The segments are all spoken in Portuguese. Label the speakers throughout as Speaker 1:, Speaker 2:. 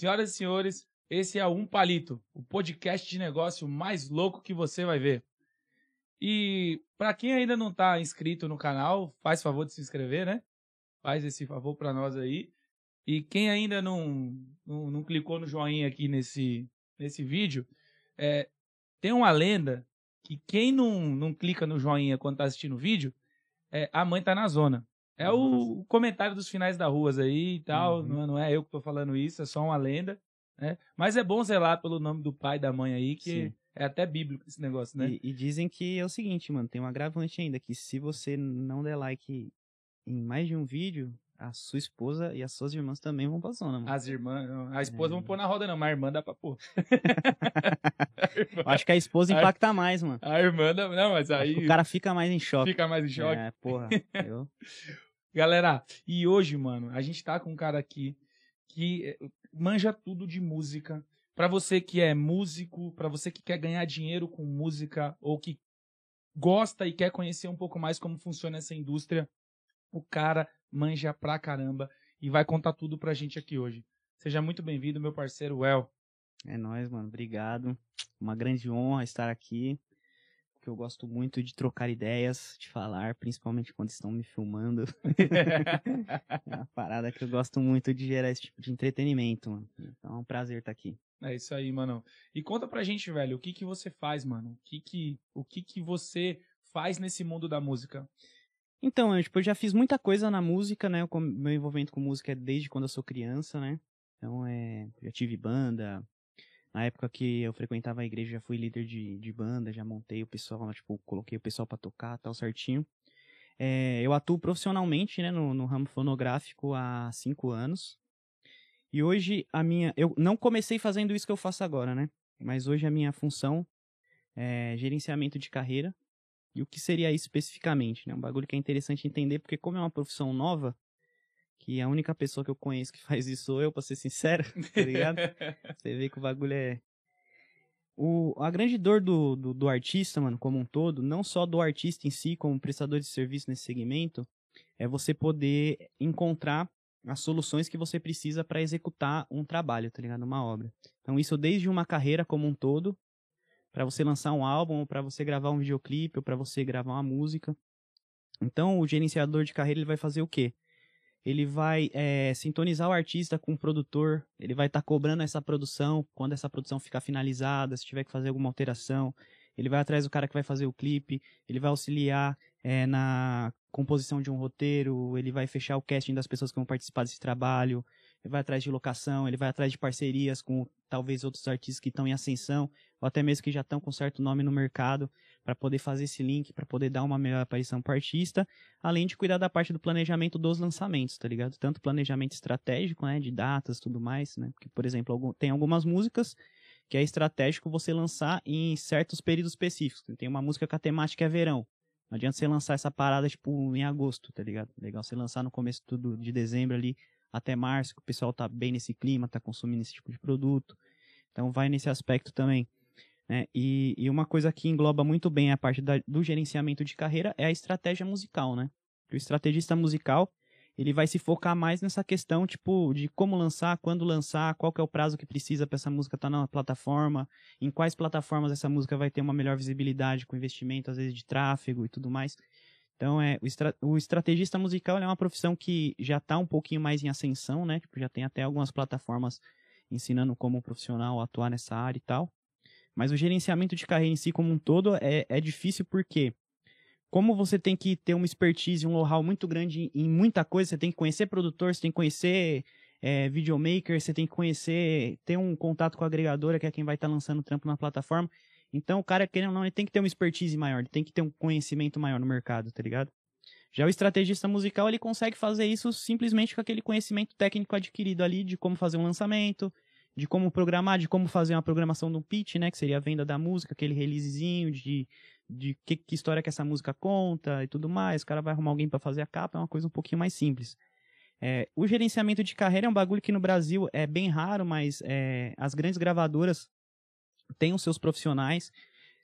Speaker 1: Senhoras e senhores, esse é o Um Palito, o podcast de negócio mais louco que você vai ver. E para quem ainda não tá inscrito no canal, faz favor de se inscrever, né? Faz esse favor para nós aí. E quem ainda não, não, não, clicou no joinha aqui nesse, nesse vídeo, é, tem uma lenda que quem não, não clica no joinha quando tá assistindo o vídeo, é, a mãe tá na zona. É o, comentário dos finais da ruas aí e tal. Uhum. Não, não, é eu que tô falando isso, é só uma lenda. Né? Mas é bom zelar pelo nome do pai e da mãe aí, que Sim. é até bíblico esse negócio, né?
Speaker 2: E, e, dizem que é o seguinte, mano, tem um agravante ainda, que se você não der like em mais de um vídeo, a sua esposa e as suas irmãs também vão pra zona, mano.
Speaker 1: As irmãs, a esposa é. vão pôr na roda não, mas a irmã dá pra pôr.
Speaker 2: irmã, Acho que a esposa impacta a, mais, mano.
Speaker 1: A irmã, não, mas aí...
Speaker 2: O cara fica mais em choque.
Speaker 1: Fica mais em choque.
Speaker 2: É, porra, eu...
Speaker 1: Galera, e hoje, mano, a gente tá com um cara aqui que eh, manja tudo de música. Para você que é músico, para você que quer ganhar dinheiro com música ou que gosta e quer conhecer um pouco mais como funciona essa indústria, o cara manja pra caramba e vai contar tudo pra gente aqui hoje. Seja muito bem-vindo, meu parceiro El.
Speaker 2: É nóis, mano. Obrigado. Uma grande honra estar aqui que eu gosto muito de trocar ideias, de falar, principalmente quando estão me filmando. é uma parada que eu gosto muito de gerar esse tipo de entretenimento, mano. Então é um prazer estar aqui.
Speaker 1: É isso aí, mano. E conta pra gente, velho, o que que você faz, mano? O que que, o que, que você faz nesse mundo da música?
Speaker 2: Então, eu, tipo, eu já fiz muita coisa na música, né? O meu envolvimento com música é desde quando eu sou criança, né? Então, é, já tive banda, na época que eu frequentava a igreja, já fui líder de, de banda, já montei o pessoal, tipo, coloquei o pessoal para tocar, tal certinho. É, eu atuo profissionalmente, né, no, no ramo fonográfico há cinco anos. E hoje a minha, eu não comecei fazendo isso que eu faço agora, né? Mas hoje a minha função é gerenciamento de carreira. E o que seria isso especificamente, né? Um bagulho que é interessante entender, porque como é uma profissão nova, que a única pessoa que eu conheço que faz isso sou eu, pra ser sincero, tá ligado? Você vê que o bagulho é. O, a grande dor do, do, do, artista, mano, como um todo, não só do artista em si, como prestador de serviço nesse segmento, é você poder encontrar as soluções que você precisa para executar um trabalho, tá ligado? Uma obra. Então, isso desde uma carreira como um todo, para você lançar um álbum, ou para você gravar um videoclipe, ou para você gravar uma música. Então, o gerenciador de carreira ele vai fazer o quê? Ele vai é, sintonizar o artista com o produtor, ele vai estar tá cobrando essa produção. Quando essa produção ficar finalizada, se tiver que fazer alguma alteração, ele vai atrás do cara que vai fazer o clipe, ele vai auxiliar é, na composição de um roteiro, ele vai fechar o casting das pessoas que vão participar desse trabalho, ele vai atrás de locação, ele vai atrás de parcerias com talvez outros artistas que estão em ascensão, ou até mesmo que já estão com certo nome no mercado, para poder fazer esse link, para poder dar uma melhor aparição para o artista, além de cuidar da parte do planejamento dos lançamentos, tá ligado? Tanto planejamento estratégico, né, de datas tudo mais, né? Porque, por exemplo, tem algumas músicas que é estratégico você lançar em certos períodos específicos. Tem uma música que a temática é verão. Não adianta você lançar essa parada, tipo, em agosto, tá ligado? Legal você lançar no começo de dezembro ali, até março, que o pessoal tá bem nesse clima, tá consumindo esse tipo de produto. Então vai nesse aspecto também. Né? E, e uma coisa que engloba muito bem a parte da, do gerenciamento de carreira é a estratégia musical, né? O estrategista musical, ele vai se focar mais nessa questão, tipo, de como lançar, quando lançar, qual que é o prazo que precisa para essa música estar tá na plataforma, em quais plataformas essa música vai ter uma melhor visibilidade com investimento, às vezes, de tráfego e tudo mais. Então, é, o, estra o estrategista musical é uma profissão que já está um pouquinho mais em ascensão, né? Tipo, já tem até algumas plataformas ensinando como um profissional atuar nessa área e tal. Mas o gerenciamento de carreira em si como um todo é, é difícil porque como você tem que ter uma expertise, um know-how muito grande em muita coisa, você tem que conhecer produtor, você tem que conhecer é, videomaker, você tem que conhecer, ter um contato com a agregadora, que é quem vai estar tá lançando o trampo na plataforma. Então, o cara, querendo ou não, ele tem que ter uma expertise maior, ele tem que ter um conhecimento maior no mercado, tá ligado? Já o estrategista musical, ele consegue fazer isso simplesmente com aquele conhecimento técnico adquirido ali de como fazer um lançamento, de como programar, de como fazer uma programação do pitch, né, que seria a venda da música, aquele releasezinho de de que, que história que essa música conta e tudo mais. O cara vai arrumar alguém para fazer a capa, é uma coisa um pouquinho mais simples. É, o gerenciamento de carreira é um bagulho que no Brasil é bem raro, mas é, as grandes gravadoras têm os seus profissionais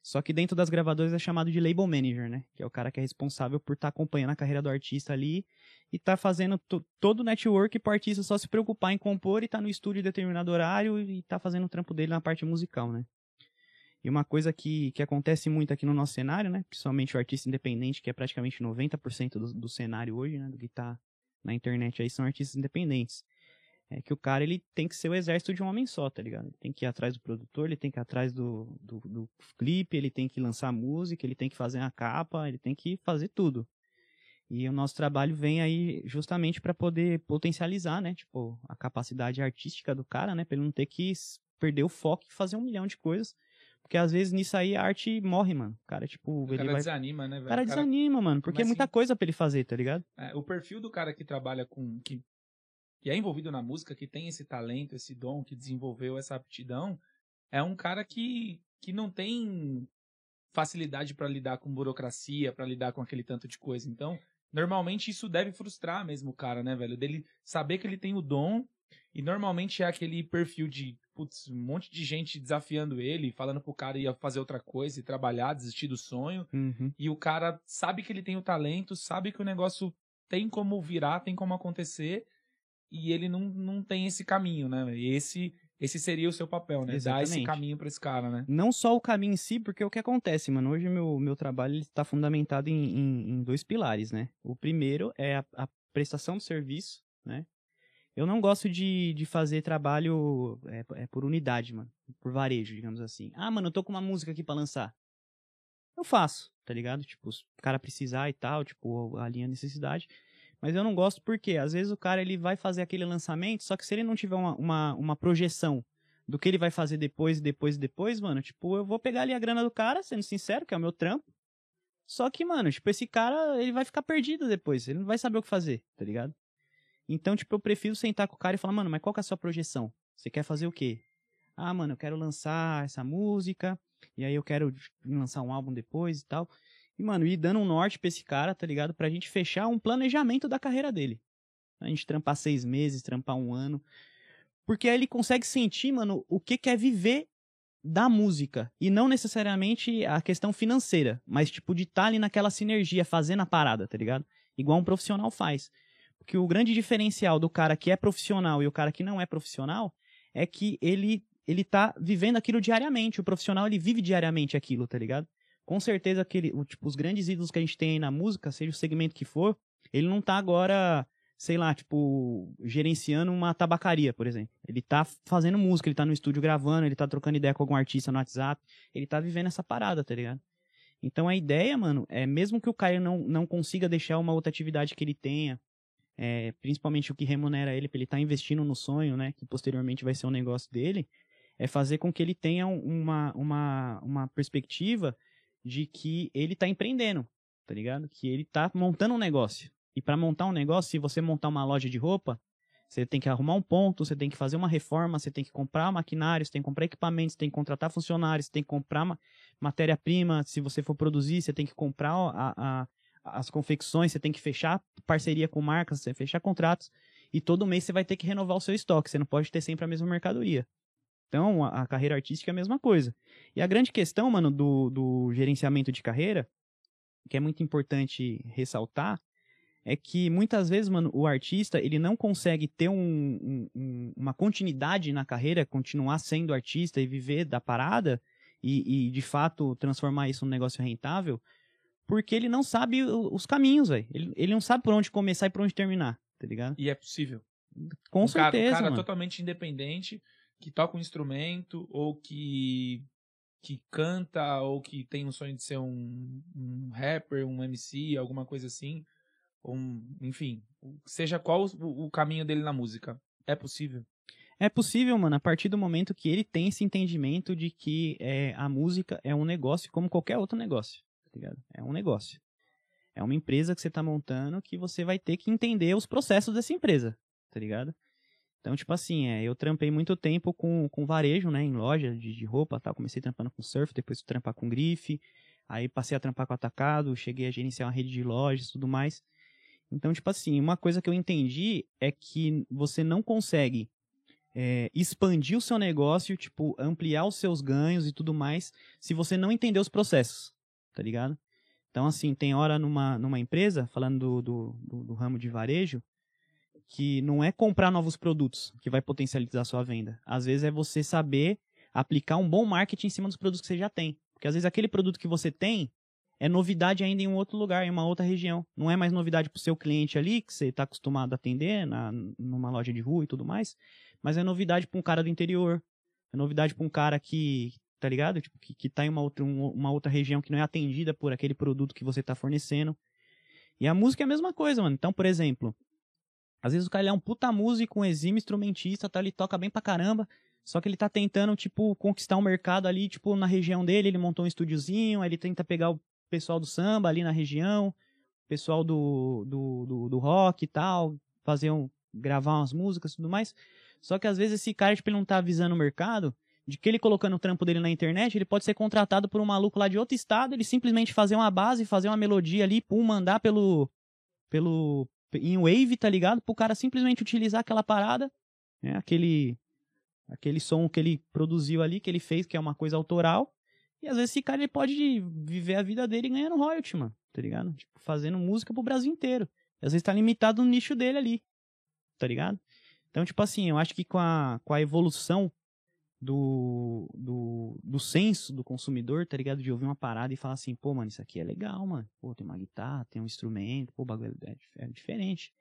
Speaker 2: Só que dentro das gravadoras é chamado de label manager, né? Que é o cara que é responsável por estar tá acompanhando a carreira do artista ali e tá fazendo todo o network pro artista só se preocupar em compor e tá no estúdio em determinado horário e tá fazendo o trampo dele na parte musical, né? E uma coisa que, que acontece muito aqui no nosso cenário, né? Principalmente o artista independente, que é praticamente 90% do, do cenário hoje, né? Do que tá na internet aí, são artistas independentes é que o cara ele tem que ser o exército de um homem só, tá ligado? Ele tem que ir atrás do produtor, ele tem que ir atrás do, do, do clipe, ele tem que lançar música, ele tem que fazer a capa, ele tem que fazer tudo. E o nosso trabalho vem aí justamente para poder potencializar, né? Tipo, a capacidade artística do cara, né? Pra ele não ter que perder o foco e fazer um milhão de coisas. Porque às vezes nisso aí a arte morre, mano. O cara, tipo,
Speaker 1: o
Speaker 2: ele
Speaker 1: cara
Speaker 2: vai...
Speaker 1: desanima, né, velho?
Speaker 2: O cara, desanima, mano. Porque é muita assim... coisa pra ele fazer, tá ligado?
Speaker 1: É, o perfil do cara que trabalha com. que que é envolvido na música, que tem esse talento, esse dom, que desenvolveu essa aptidão, é um cara que, que não tem facilidade para lidar com burocracia, para lidar com aquele tanto de coisa. Então, normalmente isso deve frustrar mesmo o cara, né, velho? Dele saber que ele tem o dom e normalmente é aquele perfil de, putz, um monte de gente desafiando ele, falando pro cara ir fazer outra coisa e trabalhar, desistir do sonho.
Speaker 2: Uhum.
Speaker 1: E o cara sabe que ele tem o talento, sabe que o negócio tem como virar, tem como acontecer e ele não, não tem esse caminho, né? Esse esse seria o seu papel, né? Exatamente. Dar esse caminho para esse cara, né?
Speaker 2: Não só o caminho em si, porque o que acontece, mano, hoje meu, meu trabalho está fundamentado em, em, em, dois pilares, né? O primeiro é a, a, prestação do serviço, né? Eu não gosto de, de fazer trabalho é, é, por unidade, mano. Por varejo, digamos assim. Ah, mano, eu tô com uma música aqui para lançar. Eu faço, tá ligado? Tipo, se o cara precisar e tal, tipo, a linha necessidade. Mas eu não gosto porque, às vezes, o cara ele vai fazer aquele lançamento, só que se ele não tiver uma, uma, uma projeção do que ele vai fazer depois, depois, depois, mano, tipo, eu vou pegar ali a grana do cara, sendo sincero, que é o meu trampo. Só que, mano, tipo, esse cara, ele vai ficar perdido depois, ele não vai saber o que fazer, tá ligado? Então, tipo, eu prefiro sentar com o cara e falar, mano, mas qual que é a sua projeção? Você quer fazer o quê? Ah, mano, eu quero lançar essa música, e aí eu quero lançar um álbum depois e tal. E, mano, ir dando um norte pra esse cara, tá ligado? Pra gente fechar um planejamento da carreira dele. A gente trampar seis meses, trampar um ano. Porque aí ele consegue sentir, mano, o que quer viver da música. E não necessariamente a questão financeira, mas tipo de estar tá ali naquela sinergia, fazendo a parada, tá ligado? Igual um profissional faz. Porque o grande diferencial do cara que é profissional e o cara que não é profissional é que ele ele tá vivendo aquilo diariamente. O profissional ele vive diariamente aquilo, tá ligado? Com certeza aquele, tipo, os grandes ídolos que a gente tem aí na música, seja o segmento que for, ele não tá agora, sei lá, tipo, gerenciando uma tabacaria, por exemplo. Ele tá fazendo música, ele tá no estúdio gravando, ele tá trocando ideia com algum artista no WhatsApp, ele tá vivendo essa parada, tá ligado? Então a ideia, mano, é mesmo que o cara não, não consiga deixar uma outra atividade que ele tenha, é, principalmente o que remunera ele pra ele tá investindo no sonho, né, que posteriormente vai ser um negócio dele, é fazer com que ele tenha uma, uma, uma perspectiva de que ele tá empreendendo, tá ligado? Que ele tá montando um negócio. E para montar um negócio, se você montar uma loja de roupa, você tem que arrumar um ponto, você tem que fazer uma reforma, você tem que comprar maquinário, você tem que comprar equipamentos, tem que contratar funcionários, tem que comprar matéria-prima. Se você for produzir, você tem que comprar a, a, as confecções, você tem que fechar parceria com marcas, você fechar contratos. E todo mês você vai ter que renovar o seu estoque. Você não pode ter sempre a mesma mercadoria. Então, a, a, carreira artística é a mesma coisa. E a grande questão, mano, do, do gerenciamento de carreira, que é muito importante ressaltar, é que muitas vezes, mano, o artista, ele não consegue ter um, um, uma continuidade na carreira, continuar sendo artista e viver da parada e, e, de fato, transformar isso num negócio rentável, porque ele não sabe os caminhos, velho. Ele, ele não sabe por onde começar e por onde terminar, tá ligado?
Speaker 1: E é possível.
Speaker 2: Com
Speaker 1: um
Speaker 2: certeza,
Speaker 1: cara, um cara
Speaker 2: mano.
Speaker 1: totalmente independente, que toca um instrumento ou que que canta ou que tem um sonho de ser um, um rapper, um MC, alguma coisa assim, um, enfim, seja qual o, o caminho dele na música, é possível?
Speaker 2: É possível, mano, a partir do momento que ele tem esse entendimento de que é, a música é um negócio como qualquer outro negócio, tá ligado? É um negócio. É uma empresa que você tá montando que você vai ter que entender os processos dessa empresa, tá ligado? Então, tipo assim, é, eu trampei muito tempo com, com varejo, né, em loja de, de roupa, tal. Comecei trampando com surf, depois trampar com grife, aí passei a trampar com atacado, cheguei a gerenciar uma rede de lojas, tudo mais. Então, tipo assim, uma coisa que eu entendi é que você não consegue é, expandir o seu negócio, tipo, ampliar os seus ganhos e tudo mais, se você não entender os processos, tá ligado? Então, assim, tem hora numa, numa empresa, falando do, do, do, do ramo de varejo, que não é comprar novos produtos que vai potencializar sua venda. Às vezes é você saber aplicar um bom marketing em cima dos produtos que você já tem. Porque às vezes aquele produto que você tem é novidade ainda em um outro lugar, em uma outra região. Não é mais novidade para o seu cliente ali, que você está acostumado a atender na, numa loja de rua e tudo mais, mas é novidade para um cara do interior, é novidade para um cara que, tá ligado? Tipo, que, que tá em uma outra, uma outra região que não é atendida por aquele produto que você está fornecendo. E a música é a mesma coisa, mano. Então, por exemplo, às vezes o cara é um puta músico, um exímio instrumentista, tá? Ele toca bem pra caramba, só que ele tá tentando, tipo, conquistar um mercado ali, tipo, na região dele, ele montou um estúdiozinho, aí ele tenta pegar o pessoal do samba ali na região, pessoal do, do, do, do rock e tal, fazer um, gravar umas músicas e tudo mais. Só que às vezes esse cara, tipo, ele não tá avisando o mercado de que ele colocando o trampo dele na internet, ele pode ser contratado por um maluco lá de outro estado, ele simplesmente fazer uma base, fazer uma melodia ali, pum, mandar pelo, pelo, em Wave, tá ligado? Pro cara simplesmente utilizar aquela parada, né? Aquele, aquele som que ele produziu ali, que ele fez, que é uma coisa autoral. E às vezes esse cara ele pode viver a vida dele ganhando royalty, mano, tá ligado? Tipo, fazendo música pro Brasil inteiro. E às vezes tá limitado no nicho dele ali, tá ligado? Então, tipo assim, eu acho que com a, com a evolução do, do, do senso do consumidor, tá ligado? De ouvir uma parada e falar assim, pô, mano, isso aqui é legal, mano. Pô, tem uma guitarra, tem um instrumento, pô, o bagulho é, é diferente.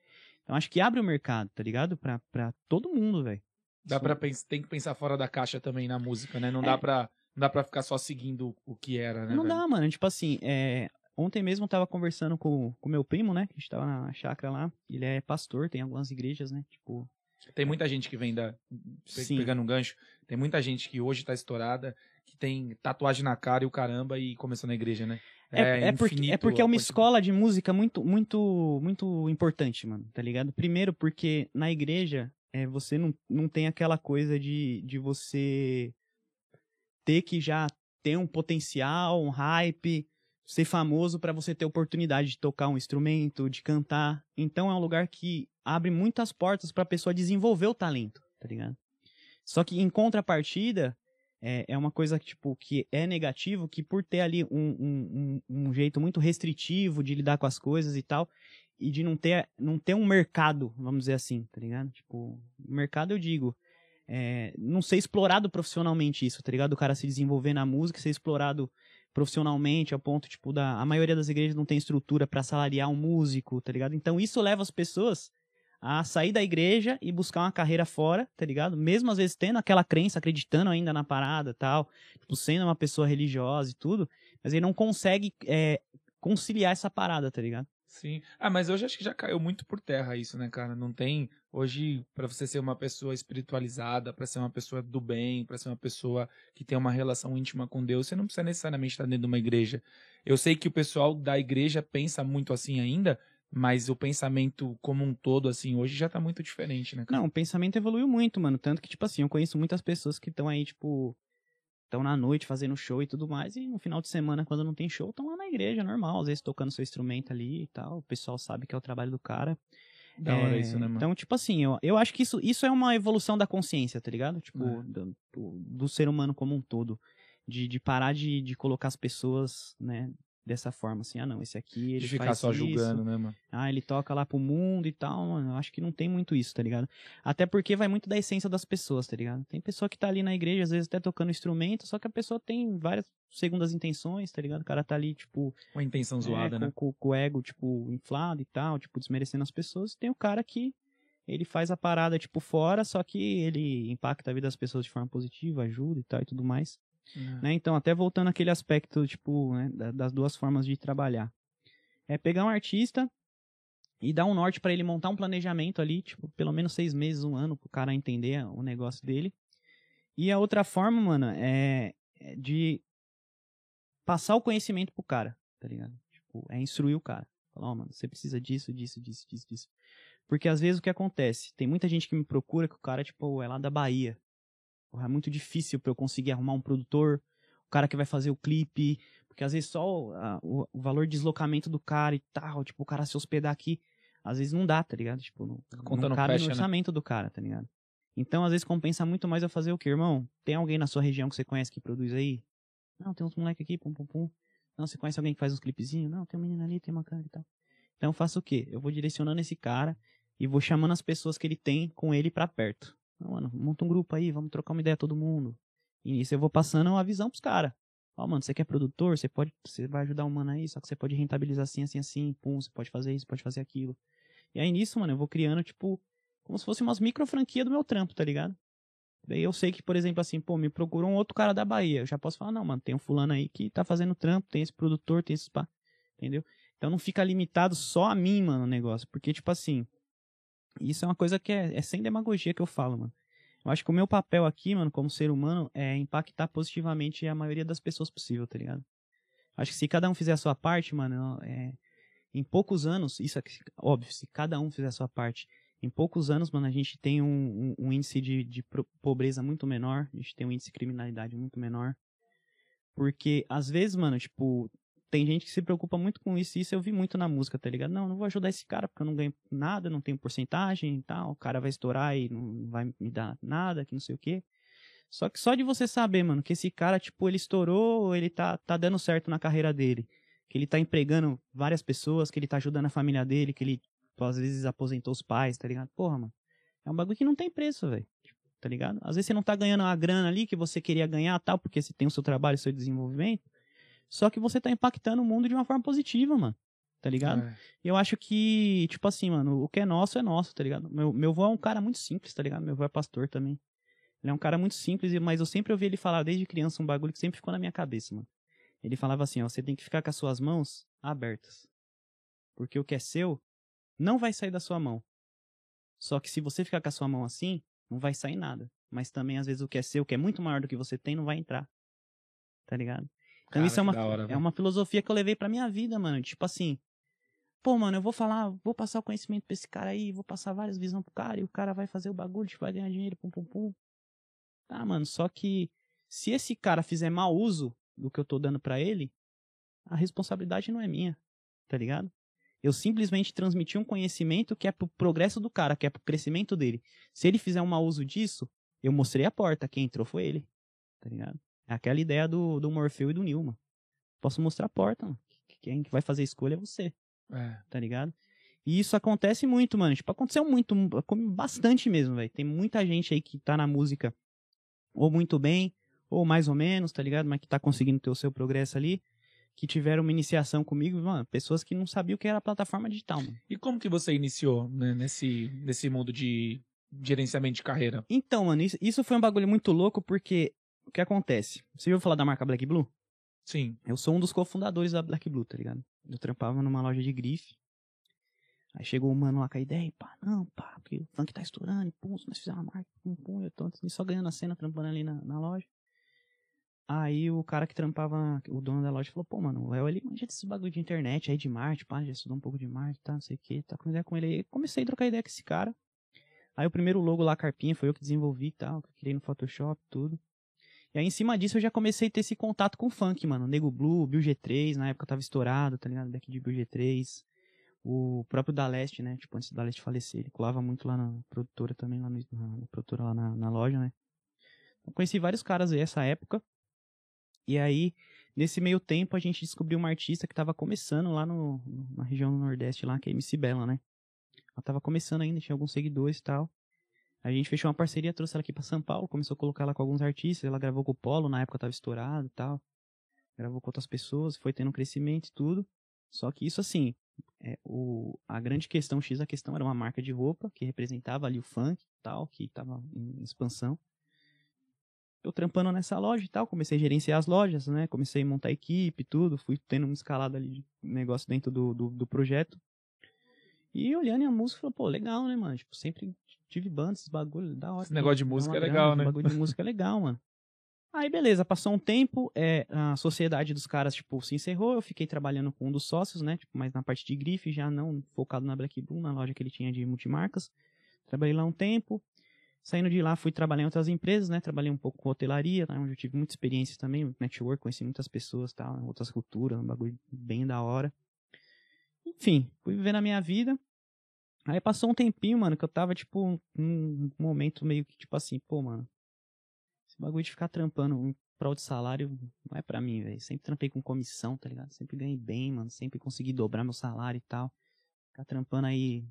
Speaker 2: Então acho que abre o mercado, tá ligado? Pra, pra todo mundo, velho.
Speaker 1: Dá pensar, tem que pensar fora da caixa também na música, né? Não é. dá pra. Não dá pra ficar só seguindo o que era, né?
Speaker 2: Não velho? dá, mano. Tipo assim, é, ontem mesmo eu tava conversando com o meu primo, né? Que a gente tava na chácara lá. Ele é pastor, tem algumas igrejas, né? Tipo,
Speaker 1: tem muita gente que vem da. Sim. Pegando um gancho. Tem muita gente que hoje tá estourada, que tem tatuagem na cara e o caramba e começou na igreja, né?
Speaker 2: É, é, é porque, é porque é uma escola de música muito, muito, muito importante, mano, tá ligado? Primeiro porque na igreja é, você não, não tem aquela coisa de, de você ter que já ter um potencial, um hype, ser famoso para você ter oportunidade de tocar um instrumento, de cantar. Então é um lugar que abre muitas portas para a pessoa desenvolver o talento, tá ligado? Só que em contrapartida, é, é uma coisa que, tipo, que é negativo, que por ter ali um, um, um, jeito muito restritivo de lidar com as coisas e tal, e de não ter, não ter um mercado, vamos dizer assim, tá ligado? Tipo, mercado eu digo, é, não ser explorado profissionalmente isso, tá ligado? O cara se desenvolver na música, ser explorado profissionalmente, ao ponto, tipo, da. A maioria das igrejas não tem estrutura para salariar um músico, tá ligado? Então isso leva as pessoas a sair da igreja e buscar uma carreira fora, tá ligado? Mesmo às vezes tendo aquela crença, acreditando ainda na parada tal, tipo, sendo uma pessoa religiosa e tudo, mas ele não consegue é, conciliar essa parada, tá ligado?
Speaker 1: Sim. Ah, mas hoje acho que já caiu muito por terra isso, né, cara? Não tem. Hoje, para você ser uma pessoa espiritualizada, para ser uma pessoa do bem, para ser uma pessoa que tem uma relação íntima com Deus, você não precisa necessariamente estar dentro de uma igreja. Eu sei que o pessoal da igreja pensa muito assim ainda, mas o pensamento como um todo, assim, hoje já tá muito diferente, né?
Speaker 2: Cara? Não, o pensamento evoluiu muito, mano. Tanto que, tipo assim, eu conheço muitas pessoas que estão aí, tipo, estão na noite fazendo show e tudo mais, e no final de semana, quando não tem show, estão lá na igreja, normal, às vezes tocando seu instrumento ali e tal. O pessoal sabe que é o trabalho do cara.
Speaker 1: Da é, hora isso, né, mano?
Speaker 2: Então, tipo assim, eu, eu acho que isso, isso é uma evolução da consciência, tá ligado? Tipo, é. do, do, do, ser humano como um todo. De, de parar de, de colocar as pessoas, né, dessa forma, assim, ah não, esse aqui ele
Speaker 1: De ficar
Speaker 2: faz
Speaker 1: só
Speaker 2: isso,
Speaker 1: julgando, né, mano?
Speaker 2: Ah, ele toca lá pro mundo e tal, mano, eu acho que não tem muito isso, tá ligado? Até porque vai muito da essência das pessoas, tá ligado? Tem pessoa que tá ali na igreja, às vezes até tocando instrumento, só que a pessoa tem várias segundas intenções, tá ligado? O cara tá ali, tipo...
Speaker 1: Uma intenção zoada,
Speaker 2: é,
Speaker 1: né?
Speaker 2: Com, com, o ego, tipo, inflado e tal, tipo, desmerecendo as pessoas. E tem o cara que ele faz a parada, tipo, fora, só que ele impacta a vida das pessoas de forma positiva, ajuda e tal e tudo mais. Uhum. Né? Então, até voltando àquele aspecto, tipo, né, das duas formas de trabalhar. É pegar um artista e dar um norte para ele montar um planejamento ali, tipo, pelo menos seis meses, um ano, pro cara entender o negócio dele. E a outra forma, mano, é, é de passar o conhecimento pro cara, tá ligado? Tipo, é instruir o cara. Falar, ó, oh, mano, você precisa disso, disso, disso, disso, disso. Porque às vezes o que acontece? Tem muita gente que me procura que o cara, tipo, é lá da Bahia é muito difícil para eu conseguir arrumar um produtor, o cara que vai fazer o clipe, porque às vezes só o, o, valor de deslocamento do cara e tal, tipo, o cara se hospedar aqui, às vezes não dá, tá ligado? Tipo, não, Conta não, cabe fecha, no né? orçamento né? do cara, tá ligado? Então, às vezes, compensa muito mais eu fazer o quê, irmão? Tem alguém na sua região que você conhece que produz aí? Não, tem uns moleque aqui, pum, pum, pum. Não, você conhece alguém que faz uns clipezinhos? Não, tem um menino ali, tem uma cara e tal. Então, eu faço o quê? Eu vou direcionando esse cara e vou chamando as pessoas que ele tem com ele pra perto. Mano, monta um grupo aí, vamos trocar uma ideia todo mundo. E nisso eu vou passando uma visão pros caras. Ó, mano, você quer produtor, você pode, você vai ajudar o mano aí, só que você pode rentabilizar assim, assim, assim, pum, você pode fazer isso, pode fazer aquilo. E aí nisso, mano, eu vou criando, tipo, como se fosse umas micro franquia do meu trampo, tá ligado? Daí eu sei que, por exemplo, assim, pô, me procurou um outro cara da Bahia. Eu já posso falar, não, mano, tem um fulano aí que tá fazendo trampo, tem esse produtor, tem esse pá. Entendeu? Então não fica limitado só a mim, mano, o negócio. Porque, tipo assim, isso é uma coisa que é, é sem demagogia que eu falo, mano. Eu acho que o meu papel aqui, mano, como ser humano, é impactar positivamente a maioria das pessoas possível, tá ligado? Acho que se cada um fizer a sua parte, mano, é, em poucos anos, isso é óbvio, se cada um fizer a sua parte, em poucos anos, mano, a gente tem um, um, um índice de, de, pobreza muito menor, a gente tem um índice de criminalidade muito menor. Porque, às vezes, mano, tipo, tem gente que se preocupa muito com isso, e isso eu vi muito na música, tá ligado? Não, não vou ajudar esse cara porque eu não ganho nada, não tenho porcentagem e tal, o cara vai estourar e não vai me dar nada, que não sei o quê. Só que só de você saber, mano, que esse cara, tipo, ele estourou, ele tá, tá dando certo na carreira dele, que ele tá empregando várias pessoas, que ele tá ajudando a família dele, que ele às vezes aposentou os pais, tá ligado? Porra, mano. É um bagulho que não tem preço, velho. Tá ligado? Às vezes você não tá ganhando a grana ali que você queria ganhar, tal, porque você tem o seu trabalho, o seu desenvolvimento. Só que você tá impactando o mundo de uma forma positiva, mano. Tá ligado? É. Eu acho que, tipo assim, mano, o que é nosso é nosso, tá ligado? Meu, meu avô é um cara muito simples, tá ligado? Meu avô é pastor também. Ele é um cara muito simples, mas eu sempre ouvi ele falar desde criança um bagulho que sempre ficou na minha cabeça, mano. Ele falava assim, ó, você tem que ficar com as suas mãos abertas. Porque o que é seu não vai sair da sua mão. Só que se você ficar com a sua mão assim, não vai sair nada. Mas também, às vezes, o que é seu, que é muito maior do que você tem, não vai entrar. Tá ligado? Então Cara, isso é uma, hora, é uma filosofia que eu levei pra minha vida, mano. Tipo assim, pô, mano, eu vou falar, vou passar o conhecimento pra esse cara aí, vou passar várias visões pro cara, e o cara vai fazer o bagulho, tipo, vai ganhar dinheiro, pum, pum, pum. Tá, mano, só que se esse cara fizer mau uso do que eu tô dando para ele, a responsabilidade não é minha, tá ligado? Eu simplesmente transmiti um conhecimento que é pro progresso do cara, que é pro crescimento dele. Se ele fizer um mau uso disso, eu mostrei a porta. Quem entrou foi ele. Tá ligado? É aquela ideia do, do Morfeu e do Nilma. Posso mostrar a porta, mano. Quem vai fazer a escolha é você. É. Tá ligado? E isso acontece muito, mano. Tipo, aconteceu muito, bastante mesmo, velho. Tem muita gente aí que tá na música ou muito bem, ou mais ou menos, tá ligado? Mas que tá conseguindo ter o seu progresso ali que tiveram uma iniciação comigo, mano, pessoas que não sabiam o que era plataforma digital, mano.
Speaker 1: E como que você iniciou né, nesse, nesse mundo de gerenciamento de carreira?
Speaker 2: Então, mano, isso, isso foi um bagulho muito louco porque que acontece? Você ouviu falar da marca Black Blue?
Speaker 1: Sim.
Speaker 2: Eu sou um dos cofundadores da Black Blue, tá ligado? Eu trampava numa loja de grife. Aí chegou o mano lá com a ideia, pá, não, pá, porque o funk tá estourando, pum, nós fizemos uma marca, pum, pum, eu tô só ganhando a cena, trampando ali na, na loja. Aí o cara que trampava, o dono da loja, falou, pô, mano, o Léo, ele manja desse bagulho de internet aí de Marte, pá, já estudou um pouco de Marte, tá, não sei o que, tá com ideia com ele aí. Comecei a trocar ideia com esse cara. Aí o primeiro logo lá, carpinha, foi eu que desenvolvi e tal, que criei no Photoshop, tudo. E aí em cima disso eu já comecei a ter esse contato com o funk, mano. Nego Blue, Bill G3, na época eu tava estourado, tá ligado? Back de Bill G3. O próprio da Leste, né? Tipo, antes da Leste falecer, ele colava muito lá na produtora também, lá no, na, produtora lá na, na loja, né? Eu conheci vários caras aí essa época. E aí, nesse meio tempo, a gente descobriu uma artista que estava começando lá no, na região do Nordeste, lá, que é MC Bela, né? Ela estava começando ainda, tinha alguns seguidores e tal. A gente fechou uma parceria, trouxe ela aqui para São Paulo, começou a colocar ela com alguns artistas, ela gravou com o Polo, na época tava estourado e tal. Gravou com outras pessoas, foi tendo um crescimento e tudo. Só que isso assim, é, o, a grande questão X, a questão era uma marca de roupa que representava ali o funk e tal, que estava em expansão eu trampando nessa loja e tal, comecei a gerenciar as lojas, né? Comecei a montar equipe tudo, fui tendo uma escalada ali de negócio dentro do, do, do projeto. E olhando a música, falei, pô, legal, né, mano? Tipo, sempre tive banda, esses bagulho, da hora.
Speaker 1: Esse negócio de música é legal, grana, né?
Speaker 2: bagulho de música é legal, mano. Aí, beleza, passou um tempo, é, a sociedade dos caras, tipo, se encerrou, eu fiquei trabalhando com um dos sócios, né, tipo, mais na parte de grife, já não focado na Black Boom, na loja que ele tinha de multimarcas. Trabalhei lá um tempo, Saindo de lá, fui trabalhar em outras empresas, né? Trabalhei um pouco com hotelaria, né? onde eu tive muita experiência também, network, conheci muitas pessoas, tal, outras culturas, um bagulho bem da hora. Enfim, fui vivendo a minha vida. Aí passou um tempinho, mano, que eu tava, tipo, num momento meio que, tipo assim, pô, mano, esse bagulho de ficar trampando em prol de salário não é pra mim, velho. Sempre trampei com comissão, tá ligado? Sempre ganhei bem, mano. Sempre consegui dobrar meu salário e tal. Ficar trampando aí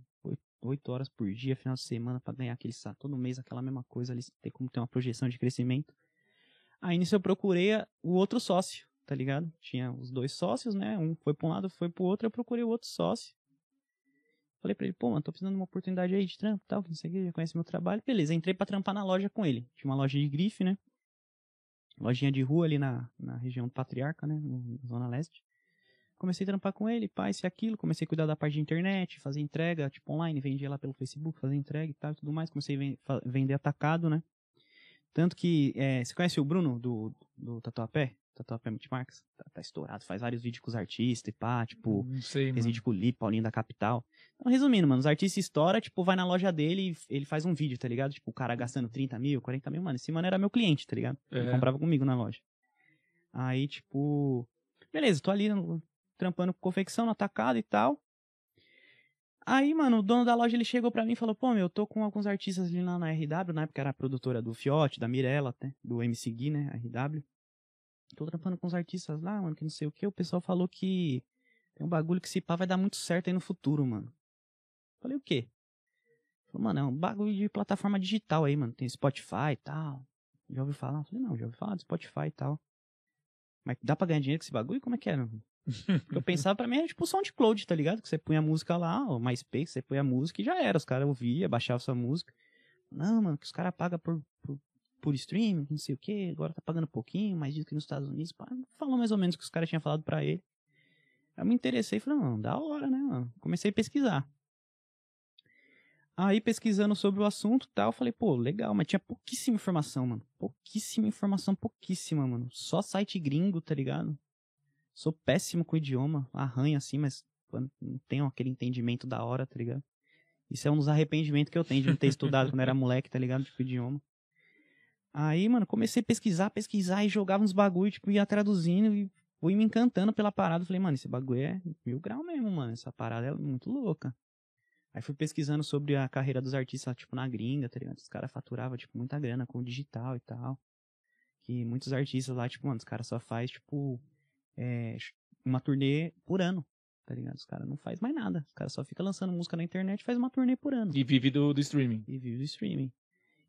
Speaker 2: oito horas por dia, final de semana, para ganhar aquele salário. Todo mês aquela mesma coisa ali, tem como ter uma projeção de crescimento. Aí nisso eu procurei o outro sócio, tá ligado? Tinha os dois sócios, né? Um foi pra um lado, foi pro outro, eu procurei o outro sócio. Falei pra ele, pô, mano, tô precisando de uma oportunidade aí de trampo e tal, não sei o que, já conhece meu trabalho. Beleza, entrei pra trampar na loja com ele. Tinha uma loja de grife, né? Lojinha de rua ali na, na região do Patriarca, né? Na Zona Leste. Comecei a trampar com ele, pá, isso e aquilo. Comecei a cuidar da parte de internet, fazer entrega, tipo, online, vendia lá pelo Facebook, fazer entrega e tal e tudo mais. Comecei a vender atacado, né? Tanto que, é, você conhece o Bruno do, do Tatuapé? Tatuapé Multimarcas, tá, tá estourado, faz vários vídeos com os artistas e pá, tipo,
Speaker 1: Não sei,
Speaker 2: fez
Speaker 1: mano.
Speaker 2: vídeo com o Lipe, Paulinho da Capital. Então, resumindo, mano, os artistas estouram, tipo, vai na loja dele e ele faz um vídeo, tá ligado? Tipo, o cara gastando 30 mil, 40 mil, mano, esse mano era meu cliente, tá ligado? Ele
Speaker 1: É.
Speaker 2: comprava comigo na loja. Aí, tipo, beleza, tô ali trampando com confecção no atacado e tal. Aí, mano, o dono da loja ele chegou pra mim e falou: pô, meu, eu tô com alguns artistas ali lá na RW, na época era a produtora do Fiote, da Mirella, até, do MC Gui, né, RW. Tô trampando com os artistas lá, mano, que não sei o que. O pessoal falou que tem um bagulho que se pá vai dar muito certo aí no futuro, mano. Falei, o quê? Falei, mano, é um bagulho de plataforma digital aí, mano. Tem Spotify e tal. Já ouviu falar? Falei, não, já ouvi falar de Spotify e tal. Mas dá pra ganhar dinheiro com esse bagulho? Como é que é, mano? Eu pensava pra mim era tipo o SoundCloud, tá ligado? Que você põe a música lá, o MySpace, você põe a música e já era. Os caras ouviam, baixavam sua música. Não, mano, que os caras pagam por, por, por streaming, não sei o que, agora tá pagando pouquinho, mais disso que nos Estados Unidos. Pá, falou mais ou menos o que os caras tinham falado pra ele. Eu me interessei e falei, mano, da hora, né, mano? Comecei a pesquisar. Aí, pesquisando sobre o assunto e tal, eu falei, pô, legal, mas tinha pouquíssima informação, mano. Pouquíssima informação, pouquíssima, mano. Só site gringo, tá ligado? Sou péssimo com o idioma, arranho assim, mas não tenho aquele entendimento da hora, tá ligado? Isso é um dos arrependimentos que eu tenho de não ter estudado quando era moleque, tá ligado? Tipo, idioma. Aí, mano, comecei a pesquisar, pesquisar e jogava uns bagulho, tipo, ia traduzindo e fui me encantando pela parada. Falei, mano, esse bagulho é mil grau mesmo, mano. Essa parada é muito louca. Aí fui pesquisando sobre a carreira dos artistas, tipo, na gringa, tá ligado? Os caras faturavam, tipo, muita grana com o digital e tal. Que muitos artistas lá, tipo, mano, os caras só faz, tipo, é, uma turnê por ano, tá ligado? Os caras não faz mais nada. Os caras só ficam lançando música na internet e faz uma turnê por ano.
Speaker 1: E vive do, do streaming.
Speaker 2: E vive do streaming.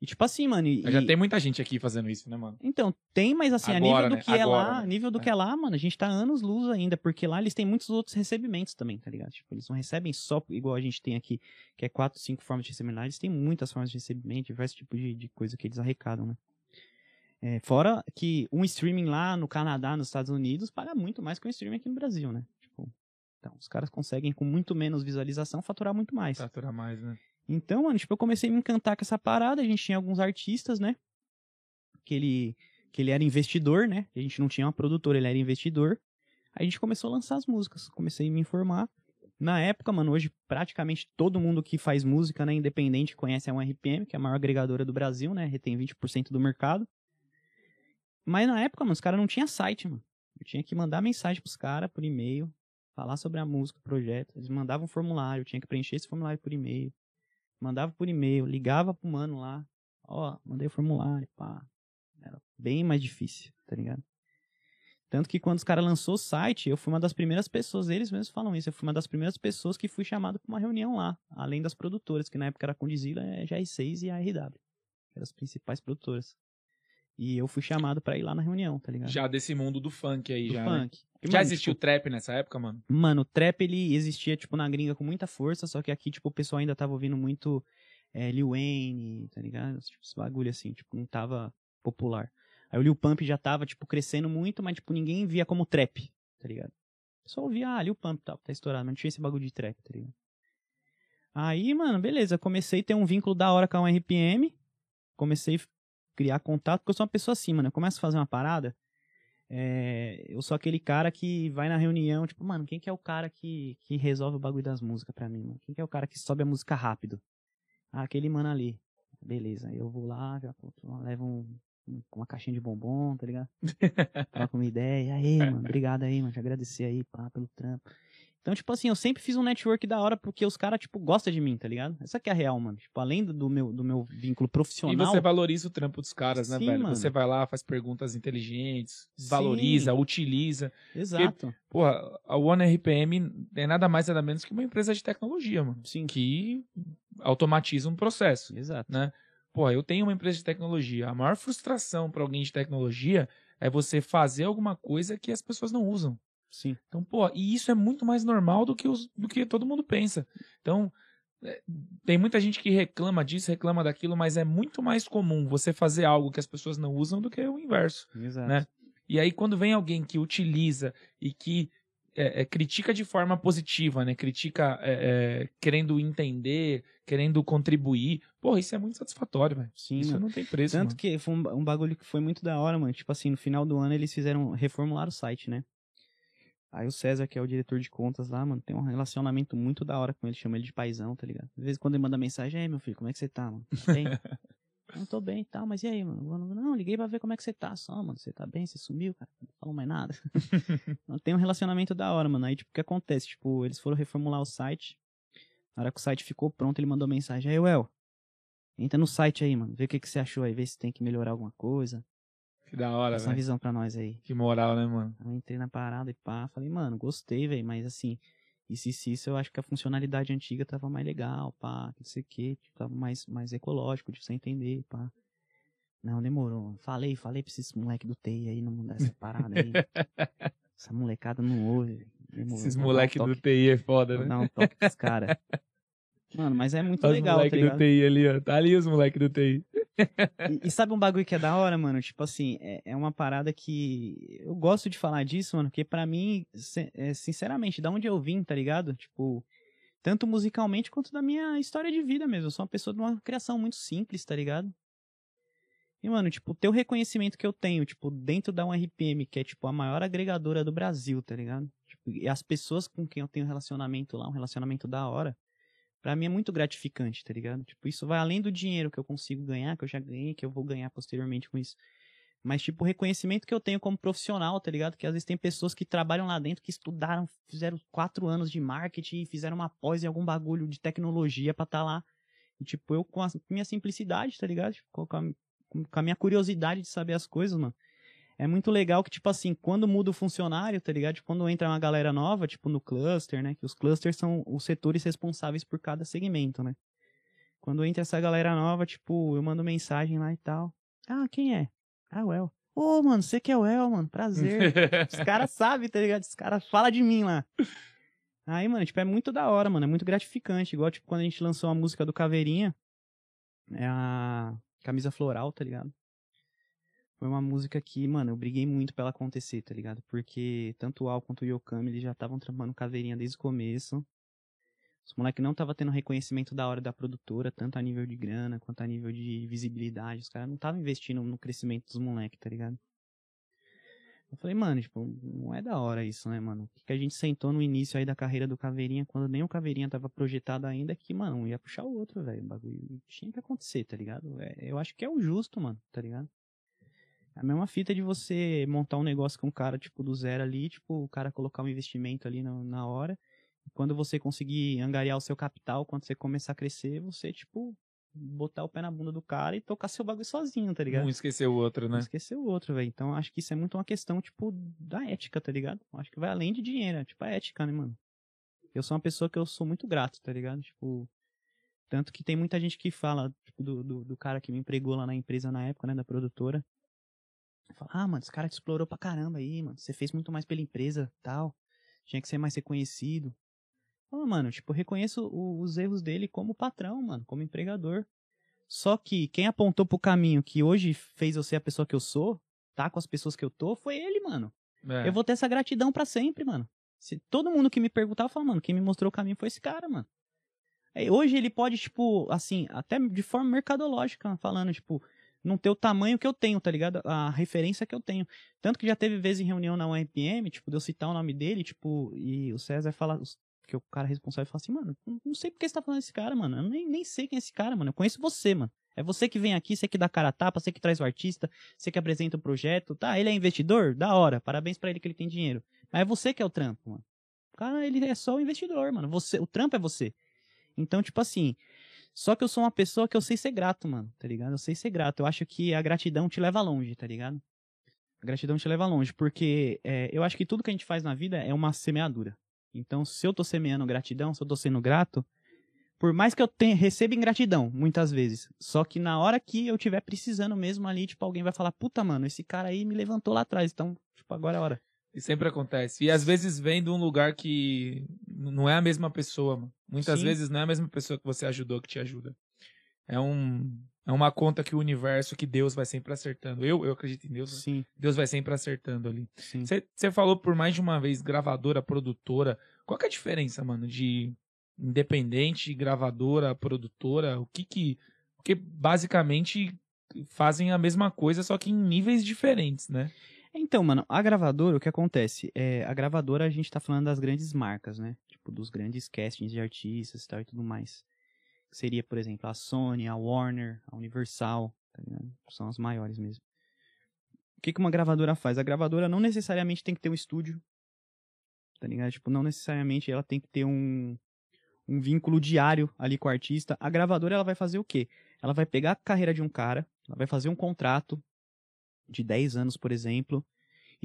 Speaker 2: E tipo assim, mano. E,
Speaker 1: Já
Speaker 2: e-
Speaker 1: tem muita gente aqui fazendo isso, né, mano?
Speaker 2: Então, tem, mas assim, a
Speaker 1: Agora,
Speaker 2: nível do
Speaker 1: né?
Speaker 2: que é
Speaker 1: Agora,
Speaker 2: lá,
Speaker 1: né?
Speaker 2: a nível do
Speaker 1: É.
Speaker 2: que é lá, mano, a gente tá anos luz ainda, porque lá eles têm muitos outros recebimentos também, tá ligado? Tipo, eles não recebem só igual a gente tem aqui, que é quatro, cinco formas de recebimento. Eles têm muitas formas de recebimento, diversos tipos de, de coisa que eles arrecadam, né? É, fora que um streaming lá no Canadá, nos Estados Unidos, paga muito mais que um streaming aqui no Brasil, né? Tipo, então, os caras conseguem com muito menos visualização faturar muito mais.
Speaker 1: Fatura mais, né?
Speaker 2: Então, mano, tipo, eu comecei a me encantar com essa parada. A gente tinha alguns artistas, né? Que ele, que ele era investidor, né? A gente não tinha uma produtora, ele era investidor. Aí a gente começou a lançar as músicas. Comecei a me informar. Na época, mano, hoje praticamente todo mundo que faz música, né, independente, conhece a 1RPM, que é a maior agregadora do Brasil, né? Retém 20% do mercado. Mas na época, mano, os caras não tinham site, mano. Eu tinha que mandar mensagem pros caras por e-mail, falar sobre a música, o projeto. Eles mandavam um formulário, eu tinha que preencher esse formulário por e-mail mandava por e-mail, ligava pro mano lá, ó, mandei o formulário, pá. Era bem mais difícil, tá ligado? Tanto que quando os caras lançou o site, eu fui uma das primeiras pessoas, eles mesmos falam isso, eu fui uma das primeiras pessoas que fui chamado pra uma reunião lá, além das produtoras, que na época era a Condizila, a GR6 e a RW, que eram as principais produtoras. E eu fui chamado pra ir lá na reunião, tá ligado?
Speaker 1: Já desse mundo do funk aí,
Speaker 2: Do
Speaker 1: já. né?
Speaker 2: funk. E,
Speaker 1: Já
Speaker 2: mano,
Speaker 1: existiu
Speaker 2: tipo,
Speaker 1: trap nessa época, mano?
Speaker 2: Mano, o trap ele existia, tipo, na gringa com muita força, só que aqui, tipo, o pessoal ainda tava ouvindo muito é, Lil Wayne, tá ligado? Tipo, esse bagulho assim, tipo, não tava popular. Aí o Lil Pump já tava, tipo, crescendo muito, mas, tipo, ninguém via como trap, tá ligado? Pessoal ouvia, ah, Lil Pump tal, tá estourado, mas não tinha esse bagulho de trap, tá ligado? Aí, mano, beleza, comecei a ter um vínculo da hora com a 1RPM, comecei a criar contato, porque eu sou uma pessoa assim, mano, eu começo a fazer uma parada, é, eu sou aquele cara que vai na reunião, tipo, mano, quem que é o cara que, que resolve o bagulho das músicas pra mim, mano? Quem que é o cara que sobe a música rápido? Ah, aquele mano ali. Beleza, eu vou lá, já levo um, um- uma caixinha de bombom, tá ligado? Troca uma ideia. E aí, mano, obrigado aí, mano, te agradecer aí, pá, pelo trampo. Então, tipo assim, eu sempre fiz um network da hora porque os caras, tipo, gostam de mim, tá ligado? Essa que é a real, mano. Tipo, além do meu, do meu vínculo profissional.
Speaker 1: E você valoriza o trampo dos caras, né,
Speaker 2: Sim,
Speaker 1: velho?
Speaker 2: mano.
Speaker 1: Você vai lá, faz perguntas inteligentes,
Speaker 2: Sim.
Speaker 1: valoriza, utiliza.
Speaker 2: Exato.
Speaker 1: Porra, a One RPM é nada mais nada menos que uma empresa de tecnologia, mano.
Speaker 2: Sim.
Speaker 1: Que automatiza um processo,
Speaker 2: Exato.
Speaker 1: né? Porra, eu tenho uma empresa de tecnologia. A maior frustração para alguém de tecnologia é você fazer alguma coisa que as pessoas não usam.
Speaker 2: Sim.
Speaker 1: Então, pô, e isso é muito mais normal do que, os, do que todo mundo pensa. Então, é, tem muita gente que reclama disso, reclama daquilo, mas é muito mais comum você fazer algo que as pessoas não usam do que o inverso.
Speaker 2: Exato.
Speaker 1: Né? E aí, quando vem alguém que utiliza e que é, é, critica de forma positiva, né? Critica é, é, querendo entender, querendo contribuir. Porra, isso é muito satisfatório, velho.
Speaker 2: Sim,
Speaker 1: Isso
Speaker 2: mano.
Speaker 1: não tem preço,
Speaker 2: Tanto
Speaker 1: mano.
Speaker 2: que foi um, um bagulho que foi muito da hora, mano. Tipo assim, no final do ano eles fizeram reformular o site, né? Aí o César, que é o diretor de contas lá, mano, tem um relacionamento muito da hora com ele, chama ele de paizão, tá ligado? Às vezes quando ele manda mensagem, é meu filho, como é que você tá, mano? Tá bem? não tô bem e tal, mas e aí, mano? Não, liguei pra ver como é que você tá só, mano. Você tá bem? Você sumiu, cara? Não falou mais nada. Não, tem um relacionamento da hora, mano. Aí, tipo, o que acontece? Tipo, eles foram reformular o site. Na hora que o site ficou pronto, ele mandou mensagem. Aí, Well, entra no site aí, mano. Vê o que, que você achou aí. Vê se tem que melhorar alguma coisa.
Speaker 1: Que da hora,
Speaker 2: uma
Speaker 1: velho.
Speaker 2: visão pra nós aí.
Speaker 1: Que moral, né, mano?
Speaker 2: Eu entrei na parada e pá. Falei, mano, gostei, velho. Mas assim, isso, isso, isso, eu acho que a funcionalidade antiga tava mais legal, pá. Não sei o que. Tipo, tava mais, mais ecológico de você entender, pá. Não, demorou. Falei, falei pra esses moleque do TI aí não mudar essa parada aí. Essa molecada não ouve. Demorou.
Speaker 1: Esses
Speaker 2: dar um
Speaker 1: moleque do TI é foda, né?
Speaker 2: dar um toque pros caras. Mano, mas é muito
Speaker 1: Olha os
Speaker 2: legal, tá
Speaker 1: moleque do
Speaker 2: ligado?
Speaker 1: TI ali, ó. Tá ali os moleque do TI.
Speaker 2: E, e sabe um bagulho que é da hora, mano? Tipo assim, é, é uma parada que eu gosto de falar disso, mano, porque pra mim, é, sinceramente, da onde eu vim, tá ligado? Tipo, tanto musicalmente quanto da minha história de vida mesmo. Eu sou uma pessoa de uma criação muito simples, tá ligado? E, mano, tipo, ter o reconhecimento que eu tenho, tipo, dentro da URPM, que é, tipo, a maior agregadora do Brasil, tá ligado? Tipo, e as pessoas com quem eu tenho relacionamento lá, um relacionamento da hora, pra mim é muito gratificante, tá ligado? Tipo, isso vai além do dinheiro que eu consigo ganhar, que eu já ganhei, que eu vou ganhar posteriormente com isso. Mas, tipo, o reconhecimento que eu tenho como profissional, tá ligado? Que às vezes tem pessoas que trabalham lá dentro, que estudaram, fizeram quatro anos de marketing fizeram uma pós em algum bagulho de tecnologia pra estar lá. E, tipo, eu com a minha simplicidade, tá ligado? Tipo, com a, com a minha curiosidade de saber as coisas, mano. É muito legal que, tipo assim, quando muda o funcionário, tá ligado? Tipo, quando entra uma galera nova, tipo no cluster, né? Que os clusters são os setores responsáveis por cada segmento, né? Quando entra essa galera nova, tipo, eu mando mensagem lá e tal. Ah, quem é? Ah, o El. Ô, mano, você que é o El, mano. Prazer. Os caras sabem, tá ligado? Os caras falam de mim lá. Aí, mano, tipo, é muito da hora, mano. É muito gratificante. Igual, tipo, quando a gente lançou a música do Caveirinha. É a camisa floral, tá ligado? Foi uma música que, mano, eu briguei muito pra ela acontecer, tá ligado? Porque tanto o Al quanto o Yokami, eles já estavam trampando Caveirinha desde o começo. Os moleques não estavam tendo reconhecimento da hora da produtora, tanto a nível de grana quanto a nível de visibilidade. Os caras não estavam investindo no crescimento dos moleques, tá ligado? Eu falei, mano, tipo, não é da hora isso, né, mano? O que a gente sentou no início aí da carreira do Caveirinha, quando nem o Caveirinha tava projetado ainda, que, mano, ia puxar o outro, velho. O bagulho tinha que acontecer, tá ligado? É, eu acho que é o justo, mano, tá ligado? É a mesma fita de você montar um negócio com um cara, tipo, do zero ali, tipo, o cara colocar um investimento ali na, na hora. E quando você conseguir angariar o seu capital, quando você começar a crescer, você, tipo, botar o pé na bunda do cara e tocar seu bagulho sozinho, tá ligado?
Speaker 1: Um esqueceu o outro,
Speaker 2: Não
Speaker 1: né?
Speaker 2: esquecer o outro, velho. Então acho que isso é muito uma questão, tipo, da ética, tá ligado? Acho que vai além de dinheiro, é tipo a ética, né, mano? Eu sou uma pessoa que eu sou muito grato, tá ligado? Tipo, tanto que tem muita gente que fala, tipo, do, do, do cara que me empregou lá na empresa na época, né, da produtora. Fala, ah, mano, esse cara te explorou pra caramba aí, mano. Você fez muito mais pela empresa tal. Tinha que ser mais reconhecido. Fala, mano, tipo, reconheço o- os erros dele como patrão, mano, como empregador. Só que quem apontou pro caminho que hoje fez eu ser a pessoa que eu sou, tá com as pessoas que eu tô, foi ele, mano.
Speaker 1: É.
Speaker 2: Eu vou ter essa gratidão pra sempre, mano. Se todo mundo que me perguntar, eu falo, mano, quem me mostrou o caminho foi esse cara, mano. Aí, hoje ele pode, tipo, assim, até de forma mercadológica, falando, tipo, não ter o tamanho que eu tenho, tá ligado? A referência que eu tenho. Tanto que já teve vezes em reunião na URPM, tipo, de eu citar o nome dele, tipo, e o César fala, que o cara responsável fala assim, mano, não- sei por que você tá falando desse cara, mano. Eu nem, nem sei quem é esse cara, mano. Eu conheço você, mano. É você que vem aqui, você que dá cara a tapa, você que traz o artista, você que apresenta o projeto. Tá, ele é investidor? Da hora. Parabéns pra ele que ele tem dinheiro. Mas é você que é o trampo, mano. O cara, ele é só o investidor, mano. Você, o trampo é você. Então, tipo assim, só que eu sou uma pessoa que eu sei ser grato, mano, tá ligado? Eu sei ser grato. Eu acho que a gratidão te leva longe, tá ligado? A gratidão te leva longe, porque é, eu acho que tudo que a gente faz na vida é uma semeadura. Então, se eu tô semeando gratidão, se eu tô sendo grato, por mais que eu tenha, receba ingratidão, muitas vezes, só que na hora que eu tiver precisando mesmo ali, tipo, alguém vai falar, puta, mano, esse cara aí me levantou lá atrás, então, tipo, agora é a hora.
Speaker 1: E sempre acontece. E às vezes vem de um lugar que não é a mesma pessoa, mano. Muitas Sim. vezes não é a mesma pessoa que você ajudou que te ajuda. É um é uma conta que o universo, que Deus vai sempre acertando. Eu, eu acredito em Deus. Né?
Speaker 2: Sim.
Speaker 1: Deus vai sempre acertando ali. Você falou por mais de uma vez gravadora, produtora. Qual que é a diferença, mano, de independente, gravadora, produtora? O que que... Porque basicamente fazem a mesma coisa, só que em níveis diferentes, né?
Speaker 2: Então, mano, a gravadora, o que acontece? É, a gravadora, a gente tá falando das grandes marcas, né? Tipo, dos grandes castings de artistas e tal e tudo mais. Seria, por exemplo, a Sony, a Warner, a Universal, tá São as maiores mesmo. O que, que uma gravadora faz? A gravadora não necessariamente tem que ter um estúdio, tá ligado? Tipo, não necessariamente ela tem que ter um, um vínculo diário ali com o artista. A gravadora, ela vai fazer o quê? Ela vai pegar a carreira de um cara, ela vai fazer um contrato, de 10 anos, por exemplo,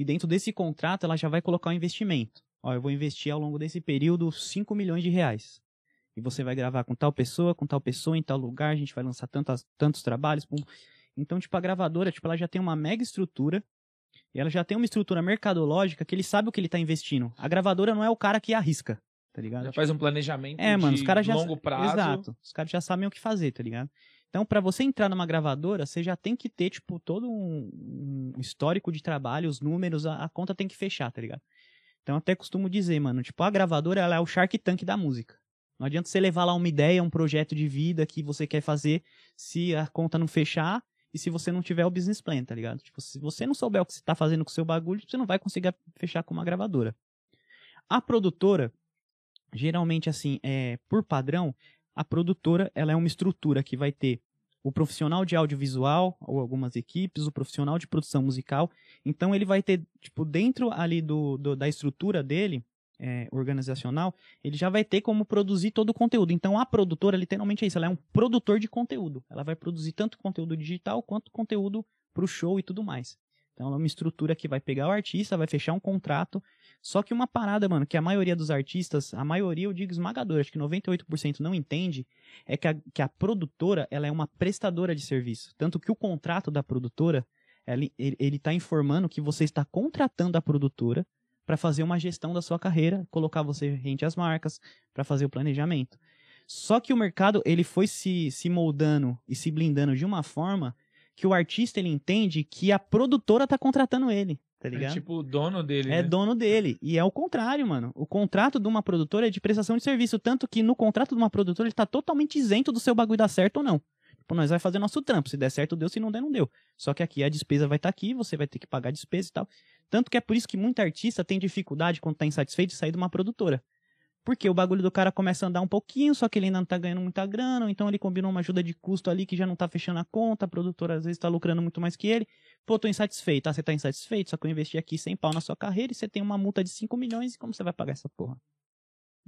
Speaker 2: e dentro desse contrato ela já vai colocar um investimento. Ó, eu vou investir ao longo desse período 5 milhões de reais. E você vai gravar com tal pessoa, com tal pessoa, em tal lugar, a gente vai lançar tantas, tantos trabalhos. Pum. Então, tipo, a gravadora, tipo, ela já tem uma mega estrutura, e ela já tem uma estrutura mercadológica que ele sabe o que ele está investindo. A gravadora não é o cara que arrisca, tá ligado? Já
Speaker 1: tipo, faz um planejamento
Speaker 2: é, mano, os
Speaker 1: cara
Speaker 2: já,
Speaker 1: longo prazo.
Speaker 2: Exato. Os caras já sabem o que fazer, tá ligado? Então, para você entrar numa gravadora, você já tem que ter, tipo, todo um, um histórico de trabalho, os números, a, a, conta tem que fechar, tá ligado? Então, até costumo dizer, mano, tipo, a gravadora, ela é o Shark Tank da música. Não adianta você levar lá uma ideia, um projeto de vida que você quer fazer, se a conta não fechar e se você não tiver o business plan, tá ligado? Tipo, se você não souber o que você tá fazendo com o seu bagulho, você não vai conseguir fechar com uma gravadora. A produtora, geralmente, assim, é, por padrão, a produtora ela é uma estrutura que vai ter o profissional de audiovisual ou algumas equipes, o profissional de produção musical. Então ele vai ter, tipo, dentro ali do, do da estrutura dele, é, organizacional, ele já vai ter como produzir todo o conteúdo. Então a produtora, literalmente é isso, ela é um produtor de conteúdo. Ela vai produzir tanto conteúdo digital quanto conteúdo para o show e tudo mais. Então ela é uma estrutura que vai pegar o artista, vai fechar um contrato. Só que uma parada, mano, que a maioria dos artistas, a maioria eu digo esmagadora, acho que 98% não entende, é que a, que a produtora, ela é uma prestadora de serviço. Tanto que o contrato da produtora, ele, ele tá informando que você está contratando a produtora para fazer uma gestão da sua carreira, colocar você rente às marcas, para fazer o planejamento. Só que o mercado, ele foi se, se moldando e se blindando de uma forma que o artista ele entende que a produtora tá contratando ele, tá é ligado?
Speaker 1: É tipo o dono dele.
Speaker 2: É
Speaker 1: né?
Speaker 2: dono dele. E é o contrário, mano. O contrato de uma produtora é de prestação de serviço. Tanto que no contrato de uma produtora ele tá totalmente isento do seu bagulho dar certo ou não. Tipo, nós vai fazer nosso trampo. Se der certo, deu. Se não der, não deu. Só que aqui a despesa vai estar tá aqui, você vai ter que pagar a despesa e tal. Tanto que é por isso que muita artista tem dificuldade quando tá insatisfeito de sair de uma produtora. Porque o bagulho do cara começa a andar um pouquinho, só que ele ainda não tá ganhando muita grana, então ele combinou uma ajuda de custo ali que já não tá fechando a conta, a produtora às vezes tá lucrando muito mais que ele. Pô, tô insatisfeito. Ah, você tá insatisfeito? Só que eu investi aqui 100 pau na sua carreira e você tem uma multa de 5 milhões e como você vai pagar essa porra?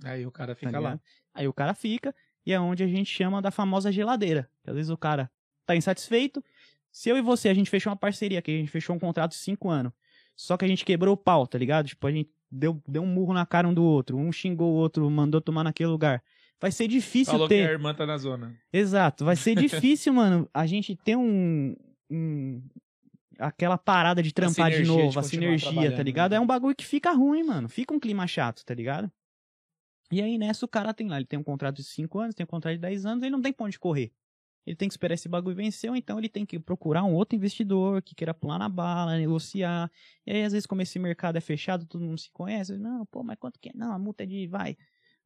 Speaker 1: Aí o cara fica tá lá.
Speaker 2: Aí o cara fica e é onde a gente chama da famosa geladeira. Que às vezes o cara tá insatisfeito. Se eu e você, a gente fechou uma parceria aqui, a gente fechou um contrato de 5 anos. Só que a gente quebrou o pau, tá ligado? Tipo, a gente deu, deu um murro na cara um do outro, um xingou o outro, mandou tomar naquele lugar. Vai ser difícil
Speaker 1: Falou
Speaker 2: ter.
Speaker 1: que a irmã tá na zona.
Speaker 2: Exato, vai ser difícil, mano, a gente ter um, um. aquela parada de trampar de novo, de a sinergia, tá ligado? Né? É um bagulho que fica ruim, mano. Fica um clima chato, tá ligado? E aí nessa o cara tem lá, ele tem um contrato de 5 anos, tem um contrato de 10 anos, ele não tem ponto de correr ele tem que esperar esse bagulho vencer, ou então ele tem que procurar um outro investidor que queira pular na bala, negociar. E aí, às vezes, como esse mercado é fechado, todo mundo se conhece. Não, pô, mas quanto que é? Não, a multa é de, vai,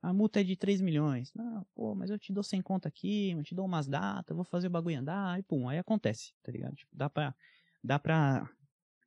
Speaker 2: a multa é de 3 milhões. Não, pô, mas eu te dou sem conta aqui, eu te dou umas datas, vou fazer o bagulho andar, e pum, aí acontece, tá ligado? Tipo, dá pra, dá pra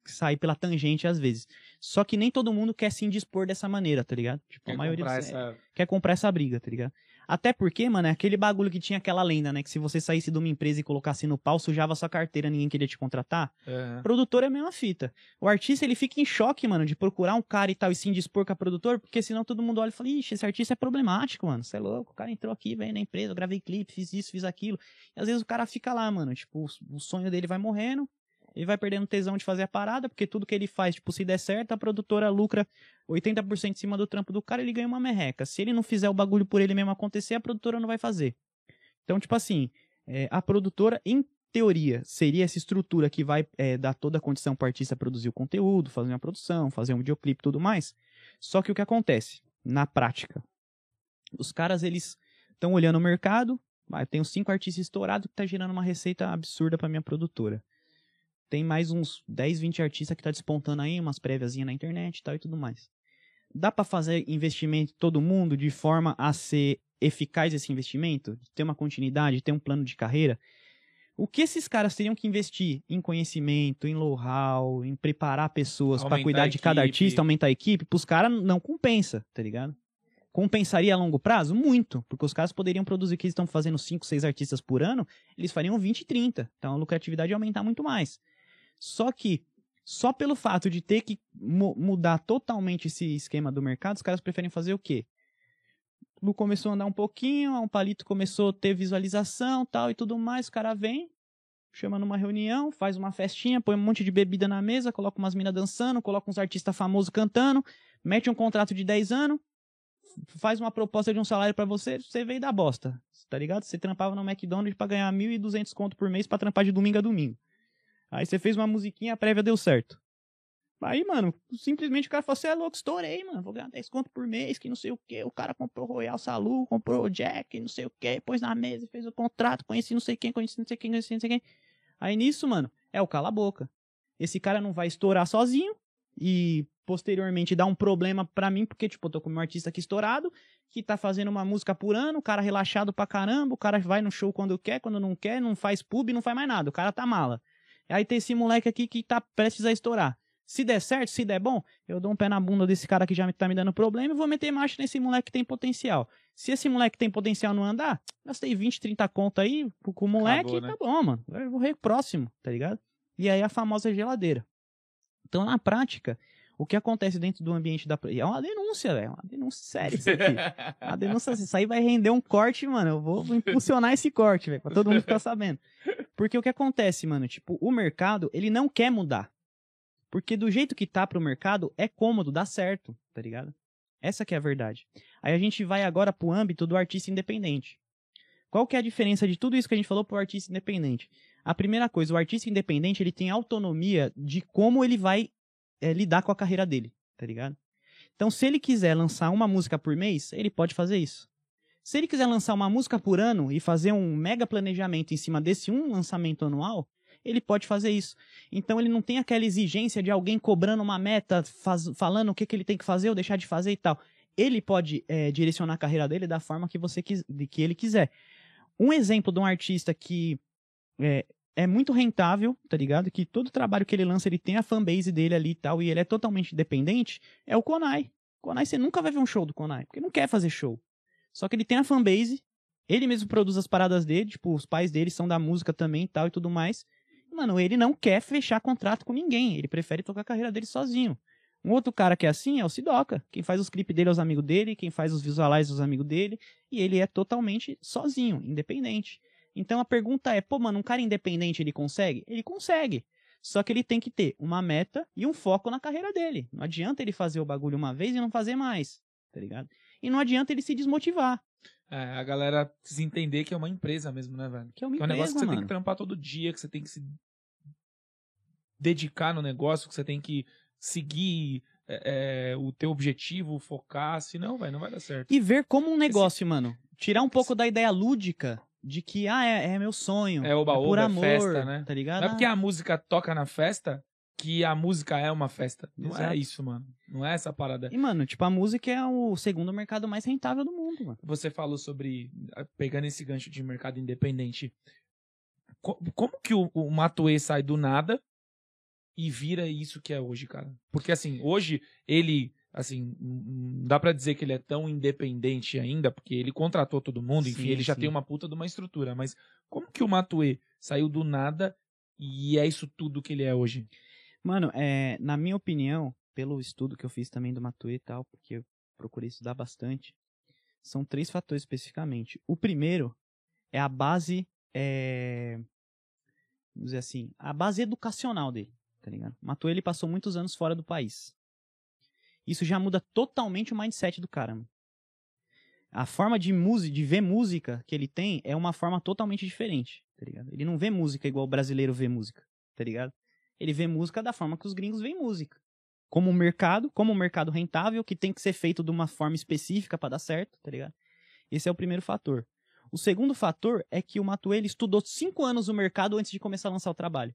Speaker 2: sair pela tangente às vezes. Só que nem todo mundo quer se indispor dessa maneira, tá ligado? Tipo,
Speaker 1: quer
Speaker 2: a maioria
Speaker 1: comprar essa...
Speaker 2: quer comprar essa briga, tá ligado? Até porque, mano, é aquele bagulho que tinha aquela lenda, né? Que se você saísse de uma empresa e colocasse no pau, sujava sua carteira, ninguém queria te contratar.
Speaker 1: É.
Speaker 2: Produtor é a mesma fita. O artista, ele fica em choque, mano, de procurar um cara e tal, e se indispor com a produtor, porque senão todo mundo olha e fala, ixi, esse artista é problemático, mano. Você é louco, o cara entrou aqui, veio na empresa, eu gravei clipe, fiz isso, fiz aquilo. E às vezes o cara fica lá, mano, tipo, o sonho dele vai morrendo, ele vai perdendo tesão de fazer a parada, porque tudo que ele faz, tipo, se der certo, a produtora lucra 80% em cima do trampo do cara, ele ganha uma merreca. Se ele não fizer o bagulho por ele mesmo acontecer, a produtora não vai fazer. Então, tipo assim, é, a produtora, em teoria, seria essa estrutura que vai é, dar toda a condição para o artista produzir o conteúdo, fazer uma produção, fazer um videoclipe e tudo mais. Só que o que acontece? Na prática, os caras, eles estão olhando o mercado, eu tenho cinco artistas estourados que tá gerando uma receita absurda para minha produtora tem mais uns 10, 20 artistas que tá despontando aí, umas prévias na internet e tal e tudo mais. Dá para fazer investimento todo mundo de forma a ser eficaz esse investimento, ter uma continuidade, ter um plano de carreira? O que esses caras teriam que investir em conhecimento, em know-how, em preparar pessoas para cuidar de cada artista, aumentar a equipe, pros caras não compensa, tá ligado? Compensaria a longo prazo? Muito, porque os caras poderiam produzir que eles estão fazendo 5, 6 artistas por ano, eles fariam 20, 30. Então a lucratividade ia aumentar muito mais. Só que, só pelo fato de ter que mu mudar totalmente esse esquema do mercado, os caras preferem fazer o quê? Lu começou a andar um pouquinho, um palito começou a ter visualização tal e tudo mais, o cara vem, chama numa reunião, faz uma festinha, põe um monte de bebida na mesa, coloca umas minas dançando, coloca uns artistas famosos cantando, mete um contrato de 10 anos, faz uma proposta de um salário para você, você veio da bosta, tá ligado? Você trampava no McDonald's para ganhar 1.200 conto por mês para trampar de domingo a domingo. Aí você fez uma musiquinha, a prévia deu certo. Aí, mano, simplesmente o cara falou: Você é louco, estourei, mano. Vou ganhar 10 conto por mês, que não sei o que. O cara comprou Royal Salu, comprou o Jack, não sei o que. Pôs na mesa, fez o contrato, conheci não sei quem, conheci não sei quem, conheci não sei quem. Aí nisso, mano, é o cala a boca. Esse cara não vai estourar sozinho e posteriormente dar um problema pra mim, porque, tipo, eu tô com um artista aqui estourado, que tá fazendo uma música por ano, o cara relaxado pra caramba, o cara vai no show quando quer, quando não quer, não faz pub, não faz mais nada. O cara tá mala. Aí tem esse moleque aqui que tá prestes a estourar. Se der certo, se der bom, eu dou um pé na bunda desse cara que já tá me dando problema e vou meter marcha nesse moleque que tem potencial. Se esse moleque tem potencial não andar, gastei 20, 30 conto aí com o moleque Acabou, né? tá bom, mano. Eu vou próximo, tá ligado? E aí a famosa geladeira. Então, na prática, o que acontece dentro do ambiente da. É uma denúncia, velho. É uma denúncia séria isso aqui. uma denúncia. Isso aí vai render um corte, mano. Eu vou impulsionar esse corte, velho, pra todo mundo ficar sabendo. Porque o que acontece, mano? Tipo, o mercado, ele não quer mudar. Porque do jeito que tá pro mercado, é cômodo, dá certo, tá ligado? Essa que é a verdade. Aí a gente vai agora pro âmbito do artista independente. Qual que é a diferença de tudo isso que a gente falou pro artista independente? A primeira coisa, o artista independente, ele tem autonomia de como ele vai é, lidar com a carreira dele, tá ligado? Então, se ele quiser lançar uma música por mês, ele pode fazer isso. Se ele quiser lançar uma música por ano e fazer um mega planejamento em cima desse um lançamento anual, ele pode fazer isso. Então ele não tem aquela exigência de alguém cobrando uma meta, faz, falando o que, que ele tem que fazer ou deixar de fazer e tal. Ele pode é, direcionar a carreira dele da forma que você quis, que ele quiser. Um exemplo de um artista que é, é muito rentável, tá ligado? Que todo trabalho que ele lança, ele tem a fanbase dele ali e tal, e ele é totalmente independente, é o Konai. Konai, você nunca vai ver um show do Konai, porque não quer fazer show. Só que ele tem a fanbase, ele mesmo produz as paradas dele, tipo, os pais dele são da música também e tal e tudo mais. Mano, ele não quer fechar contrato com ninguém, ele prefere tocar a carreira dele sozinho. Um outro cara que é assim é o Sidoca. Quem faz os clipes dele é os amigos dele, quem faz os visualizes é os amigos dele, e ele é totalmente sozinho, independente. Então a pergunta é, pô, mano, um cara independente ele consegue? Ele consegue. Só que ele tem que ter uma meta e um foco na carreira dele. Não adianta ele fazer o bagulho uma vez e não fazer mais, tá ligado? E não adianta ele se desmotivar.
Speaker 1: É, a galera precisa entender que é uma empresa mesmo, né, velho?
Speaker 2: Que é uma
Speaker 1: que
Speaker 2: empresa,
Speaker 1: É um negócio que você
Speaker 2: mano.
Speaker 1: tem que trampar todo dia, que você tem que se dedicar no negócio, que você tem que seguir é, é, o teu objetivo, focar, senão, vai, não vai dar certo.
Speaker 2: E ver como um negócio, Esse... mano. Tirar um pouco da ideia lúdica de que, ah, é, é meu sonho.
Speaker 1: É oba,
Speaker 2: é por
Speaker 1: é
Speaker 2: amor,
Speaker 1: festa, né?
Speaker 2: Tá ligado?
Speaker 1: Não é porque a música toca na festa que a música é uma festa. Não Exato. é isso, mano. Não é essa parada.
Speaker 2: E, mano, tipo, a música é o segundo mercado mais rentável do mundo, mano.
Speaker 1: Você falou sobre, ah, pegando esse gancho de mercado independente, como que o, o Matuê sai do nada e vira isso que é hoje, cara? Porque, assim, hoje ele assim, não dá pra dizer que ele é tão independente ainda, porque ele contratou todo mundo, enfim,
Speaker 2: Sim,
Speaker 1: ele já
Speaker 2: sim.
Speaker 1: tem uma puta de uma estrutura, mas como que o Matuê saiu do nada e é isso tudo que ele é hoje?
Speaker 2: Mano, é, na minha opinião, pelo estudo que eu fiz também do Matuê e tal, porque eu procurei estudar bastante, são três fatores especificamente. O primeiro é a base, é, vamos dizer assim, a base educacional dele, tá ligado? O Matuê, ele passou muitos anos fora do país. Isso já muda totalmente o mindset do cara, mano. A forma de música, de ver música que ele tem é uma forma totalmente diferente, tá ligado? Ele não vê música igual o brasileiro vê música, tá ligado? Ele vê música da forma que os gringos veem música. Como um mercado, como um mercado rentável, que tem que ser feito de uma forma específica pra dar certo, tá ligado? Esse é o primeiro fator. O segundo fator é que o Matuê ele estudou cinco anos o mercado antes de começar a lançar o trabalho.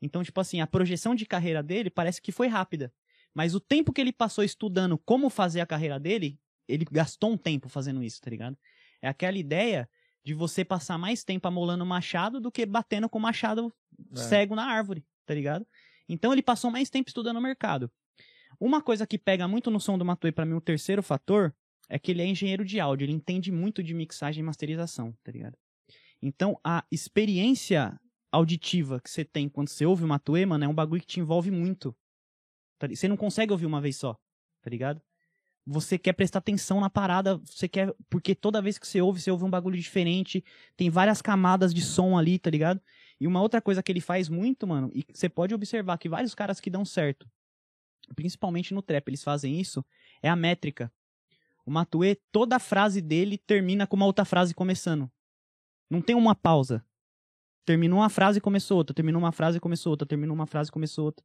Speaker 2: Então, tipo assim, a projeção de carreira dele parece que foi rápida. Mas o tempo que ele passou estudando como fazer a carreira dele, ele gastou um tempo fazendo isso, tá ligado? É aquela ideia de você passar mais tempo amolando o machado do que batendo com o machado
Speaker 1: É.
Speaker 2: cego na árvore, tá ligado? Então ele passou mais tempo estudando o mercado. Uma coisa que pega muito no som do Matuê, pra mim, o terceiro fator, é que ele é engenheiro de áudio, ele entende muito de mixagem e masterização, tá ligado? Então a experiência auditiva que você tem quando você ouve o Matuê, mano, é um bagulho que te envolve muito. Tá Você não consegue ouvir uma vez só, tá ligado? Você quer prestar atenção na parada, você quer. Porque toda vez que você ouve, você ouve um bagulho diferente. Tem várias camadas de som ali, tá ligado? E uma outra coisa que ele faz muito, mano, e você pode observar que vários caras que dão certo, principalmente no trap, eles fazem isso, é a métrica. O Matuê, toda a frase dele termina com uma outra frase começando. Não tem uma pausa. Terminou uma frase e começou outra, terminou uma frase e começou outra, terminou uma frase e começou outra.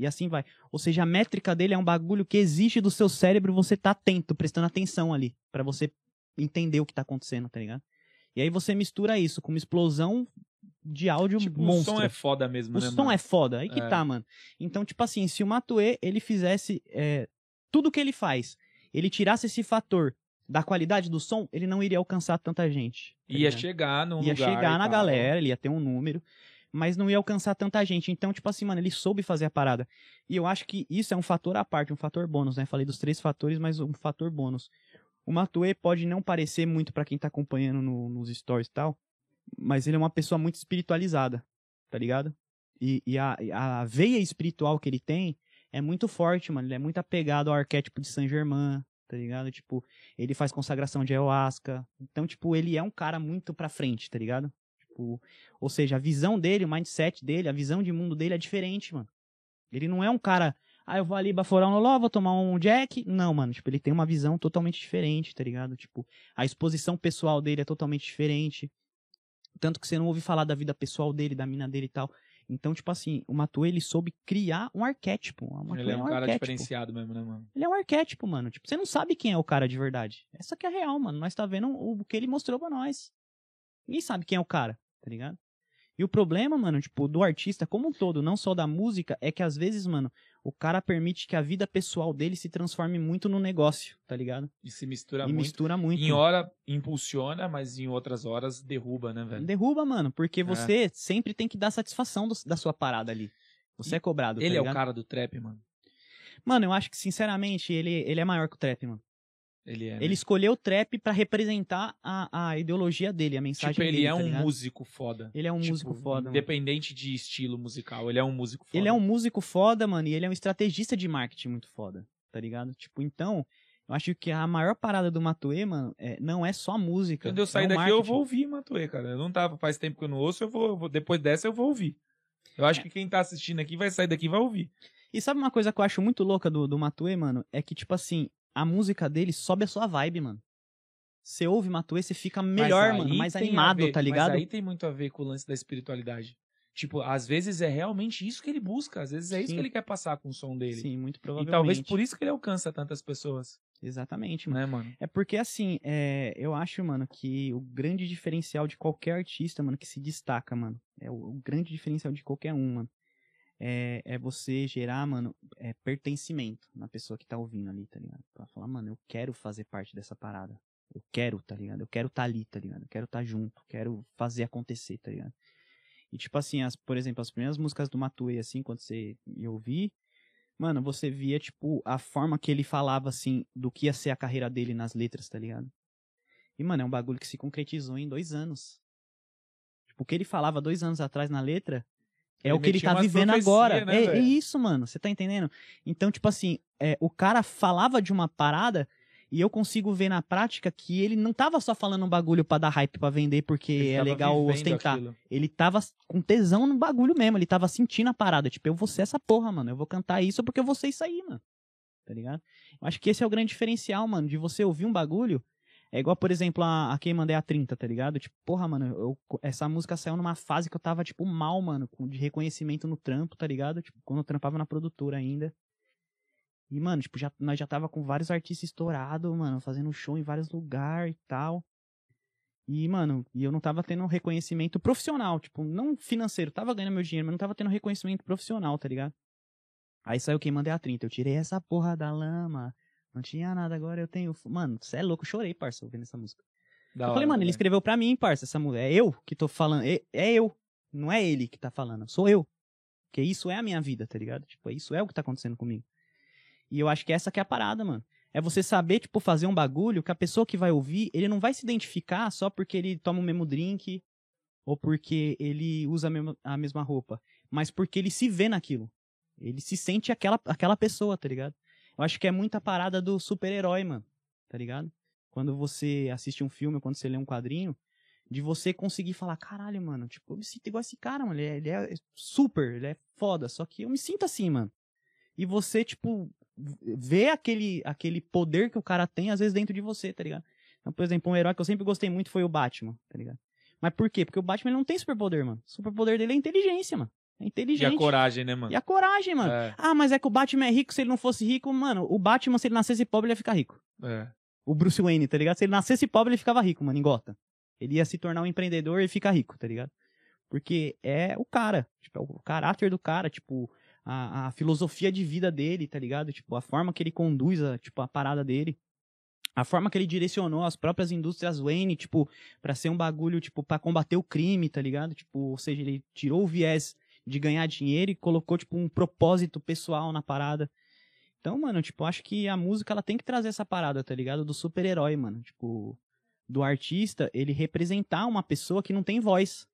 Speaker 2: E assim vai. Ou seja, a métrica dele é um bagulho que exige do seu cérebro você estar atento, prestando atenção ali, Pra você entender o que tá acontecendo, tá ligado? E aí você mistura isso com uma explosão de áudio
Speaker 1: Tipo, o
Speaker 2: monstro.
Speaker 1: som é foda mesmo,
Speaker 2: O
Speaker 1: né,
Speaker 2: som
Speaker 1: mano?
Speaker 2: é foda, aí que
Speaker 1: É.
Speaker 2: tá, mano. Então, tipo assim, se o Matuê, ele fizesse é, tudo que ele faz, ele tirasse esse fator da qualidade do som, ele não iria alcançar tanta gente. tá
Speaker 1: Ia
Speaker 2: ligado?
Speaker 1: chegar num
Speaker 2: ia
Speaker 1: lugar
Speaker 2: chegar
Speaker 1: e
Speaker 2: na
Speaker 1: tal.
Speaker 2: galera, ele ia ter um número, mas não ia alcançar tanta gente. Então, tipo assim, mano, ele soube fazer a parada. E eu acho que isso é um fator à parte, um fator bônus, né? Falei dos três fatores, mas um fator bônus. O Matuê pode não parecer muito pra quem tá acompanhando no- nos stories e tal, mas ele é uma pessoa muito espiritualizada, tá ligado? E, e a, a veia espiritual que ele tem é muito forte, mano. Ele é muito apegado ao arquétipo de Saint Germain, tá ligado? Tipo, ele faz consagração de ayahuasca. Então, tipo, ele é um cara muito pra frente, tá ligado? Tipo, ou seja, a visão dele, o mindset dele, a visão de mundo dele é diferente, mano. Ele não é um cara, ah, eu vou ali baforar um loló, vou tomar um jack. Não, mano, tipo, ele tem uma visão totalmente diferente, tá ligado? Tipo, a exposição pessoal dele é totalmente diferente. Tanto que você não ouve falar da vida pessoal dele, da mina dele e tal. Então, tipo assim, o Matuê, ele soube criar um arquétipo. O Matuê
Speaker 1: Ele é um cara
Speaker 2: arquétipo.
Speaker 1: diferenciado mesmo, né, mano?
Speaker 2: Ele é um arquétipo, mano. Tipo, você não sabe quem é o cara de verdade. Essa que é a real, mano. Nós tá vendo o que ele mostrou pra nós. Ninguém sabe quem é o cara, tá ligado? E o problema, mano, tipo, do artista como um todo, não só da música, é que às vezes, mano, o cara permite que a vida pessoal dele se transforme muito no negócio, tá ligado?
Speaker 1: E se mistura
Speaker 2: e
Speaker 1: muito.
Speaker 2: mistura muito.
Speaker 1: Em hora impulsiona, mas em outras horas derruba, né, velho?
Speaker 2: Derruba, mano,
Speaker 1: É.
Speaker 2: porque você sempre tem que dar satisfação do- da sua parada ali. Você
Speaker 1: E
Speaker 2: é cobrado,
Speaker 1: Ele
Speaker 2: tá
Speaker 1: é o cara do trap, mano.
Speaker 2: Mano, eu acho que, sinceramente, ele, ele é maior que o trap, mano.
Speaker 1: Ele é. né?
Speaker 2: Ele escolheu o trap pra representar a, a ideologia dele, a mensagem
Speaker 1: tipo, ele
Speaker 2: dele,
Speaker 1: é
Speaker 2: tá
Speaker 1: um músico foda.
Speaker 2: Ele é um
Speaker 1: Tipo,
Speaker 2: músico foda, mano.
Speaker 1: Independente de estilo musical, ele é um músico foda.
Speaker 2: Ele é um músico foda, mano, e ele é um estrategista de marketing muito foda, tá ligado? Tipo, então, eu acho que a maior parada do Matuê, mano, é, não é só a música.
Speaker 1: Quando eu sair
Speaker 2: é
Speaker 1: daqui, eu
Speaker 2: marketing.
Speaker 1: vou ouvir Matuê, cara. Eu não tava, faz tempo que eu não ouço, eu vou, eu vou- depois dessa eu vou ouvir. Eu acho
Speaker 2: É.
Speaker 1: que quem tá assistindo aqui vai sair daqui e vai ouvir.
Speaker 2: E sabe uma coisa que eu acho muito louca do, do Matuê, mano? É que, tipo assim, a música dele sobe a sua vibe, mano. Você ouve Matuê, você fica melhor, mano, mais animado,
Speaker 1: ver-
Speaker 2: tá ligado?
Speaker 1: Mas aí tem muito a ver com o lance da espiritualidade. Tipo, às vezes é realmente isso que ele busca, às vezes é isso
Speaker 2: Sim.
Speaker 1: que ele quer passar com o som dele.
Speaker 2: Sim, muito
Speaker 1: E
Speaker 2: provavelmente.
Speaker 1: talvez por isso que ele alcança tantas pessoas,
Speaker 2: Exatamente, mano.
Speaker 1: né, mano?
Speaker 2: É porque, assim, é, eu acho, mano, que o grande diferencial de qualquer artista, mano, que se destaca, mano, é o, o grande diferencial de qualquer um, mano, é, é você gerar, mano, é, pertencimento na pessoa que tá ouvindo ali, tá ligado? Pra falar, mano, eu quero fazer parte dessa parada. Eu quero, tá ligado? Eu quero tá ali, tá ligado? Eu quero tá junto, quero fazer acontecer, tá ligado? E, tipo assim, as, por exemplo, as primeiras músicas do Matuê, assim, quando você ia ouvir, mano, você via, tipo, a forma que ele falava, assim, do que ia ser a carreira dele nas letras, tá ligado? E, mano, é um bagulho que se concretizou em dois anos. Tipo, o que ele falava dois anos atrás na letra é
Speaker 1: Ele
Speaker 2: o que ele tá vivendo
Speaker 1: profecia,
Speaker 2: agora.
Speaker 1: né,
Speaker 2: é, é isso, mano. Você tá entendendo? Então, tipo assim, é, o cara falava de uma parada e eu consigo ver na prática que ele não tava só falando um bagulho pra dar hype pra vender porque
Speaker 1: Ele
Speaker 2: é legal ostentar.
Speaker 1: aquilo.
Speaker 2: Ele tava com tesão no bagulho mesmo, ele tava sentindo a parada. Tipo, eu vou ser essa porra, mano. Eu vou cantar isso porque eu vou ser isso aí, mano. Tá ligado? Eu acho que esse é o grande diferencial, mano, de você ouvir um bagulho. É igual, por exemplo, a, a Quem Mandei a 30, tá ligado? Tipo, porra, mano, eu- essa música saiu numa fase que eu tava, tipo, mal, mano, de reconhecimento no trampo, tá ligado? Tipo, quando eu trampava na produtora ainda. E, mano, tipo, já, nós já tava com vários artistas estourados, mano, fazendo show em vários lugares e tal. E, mano, e eu não tava tendo reconhecimento profissional, tipo, não financeiro, tava ganhando meu dinheiro, mas não tava tendo reconhecimento profissional, tá ligado? Aí saiu quem mandei a 30, eu tirei essa porra da lama, não tinha nada, agora eu tenho. Mano, cê é louco, eu chorei, parça, ouvindo essa música.
Speaker 1: Da
Speaker 2: eu
Speaker 1: hora,
Speaker 2: falei, mano, ele
Speaker 1: velho.
Speaker 2: escreveu pra mim, parça, essa mulher. É eu que tô falando, é, é eu, não é ele que tá falando, sou eu. Porque isso é a minha vida, tá ligado? Tipo, isso é o que tá acontecendo comigo. E eu acho que essa que é a parada, mano. É você saber, tipo, fazer um bagulho que a pessoa que vai ouvir, ele não vai se identificar só porque ele toma o mesmo drink ou porque ele usa a mesma, a mesma roupa, mas porque ele se vê naquilo. Ele se sente aquela, aquela pessoa, tá ligado? Eu acho que é muita parada do super-herói, mano, tá ligado? Quando você assiste um filme, quando você lê um quadrinho, de você conseguir falar, caralho, mano, tipo, eu me sinto igual esse cara, mano, ele é, ele é super, ele é foda, só que eu me sinto assim, mano. E você, tipo, vê aquele, aquele poder que o cara tem, às vezes, dentro de você, tá ligado? Então, por exemplo, um herói que eu sempre gostei muito foi o Batman, tá ligado? Mas por quê? Porque o Batman não tem superpoder, mano. O superpoder dele é inteligência, mano. É
Speaker 1: E
Speaker 2: inteligente.
Speaker 1: a coragem, né, mano?
Speaker 2: E a coragem, mano.
Speaker 1: É,
Speaker 2: Ah, mas é que o Batman é rico, se ele não fosse rico, mano, o Batman, se ele nascesse pobre, ele ia ficar rico.
Speaker 1: é.
Speaker 2: O Bruce Wayne, tá ligado? Se ele nascesse pobre, ele ficava rico, mano, em Gotham. Ele ia se tornar um empreendedor e ficar rico, tá ligado? Porque é o cara, tipo, é o caráter do cara, tipo, a, a filosofia de vida dele, tá ligado? Tipo, a forma que ele conduz a, tipo, a parada dele. A forma que ele direcionou as próprias indústrias Wayne, tipo, pra ser um bagulho, tipo, pra combater o crime, tá ligado? Tipo, ou seja, ele tirou o viés de ganhar dinheiro e colocou, tipo, um propósito pessoal na parada. Então, mano, tipo, acho que a música, ela tem que trazer essa parada, tá ligado? Do super-herói, mano. Tipo, do artista, ele representar uma pessoa que não tem voz.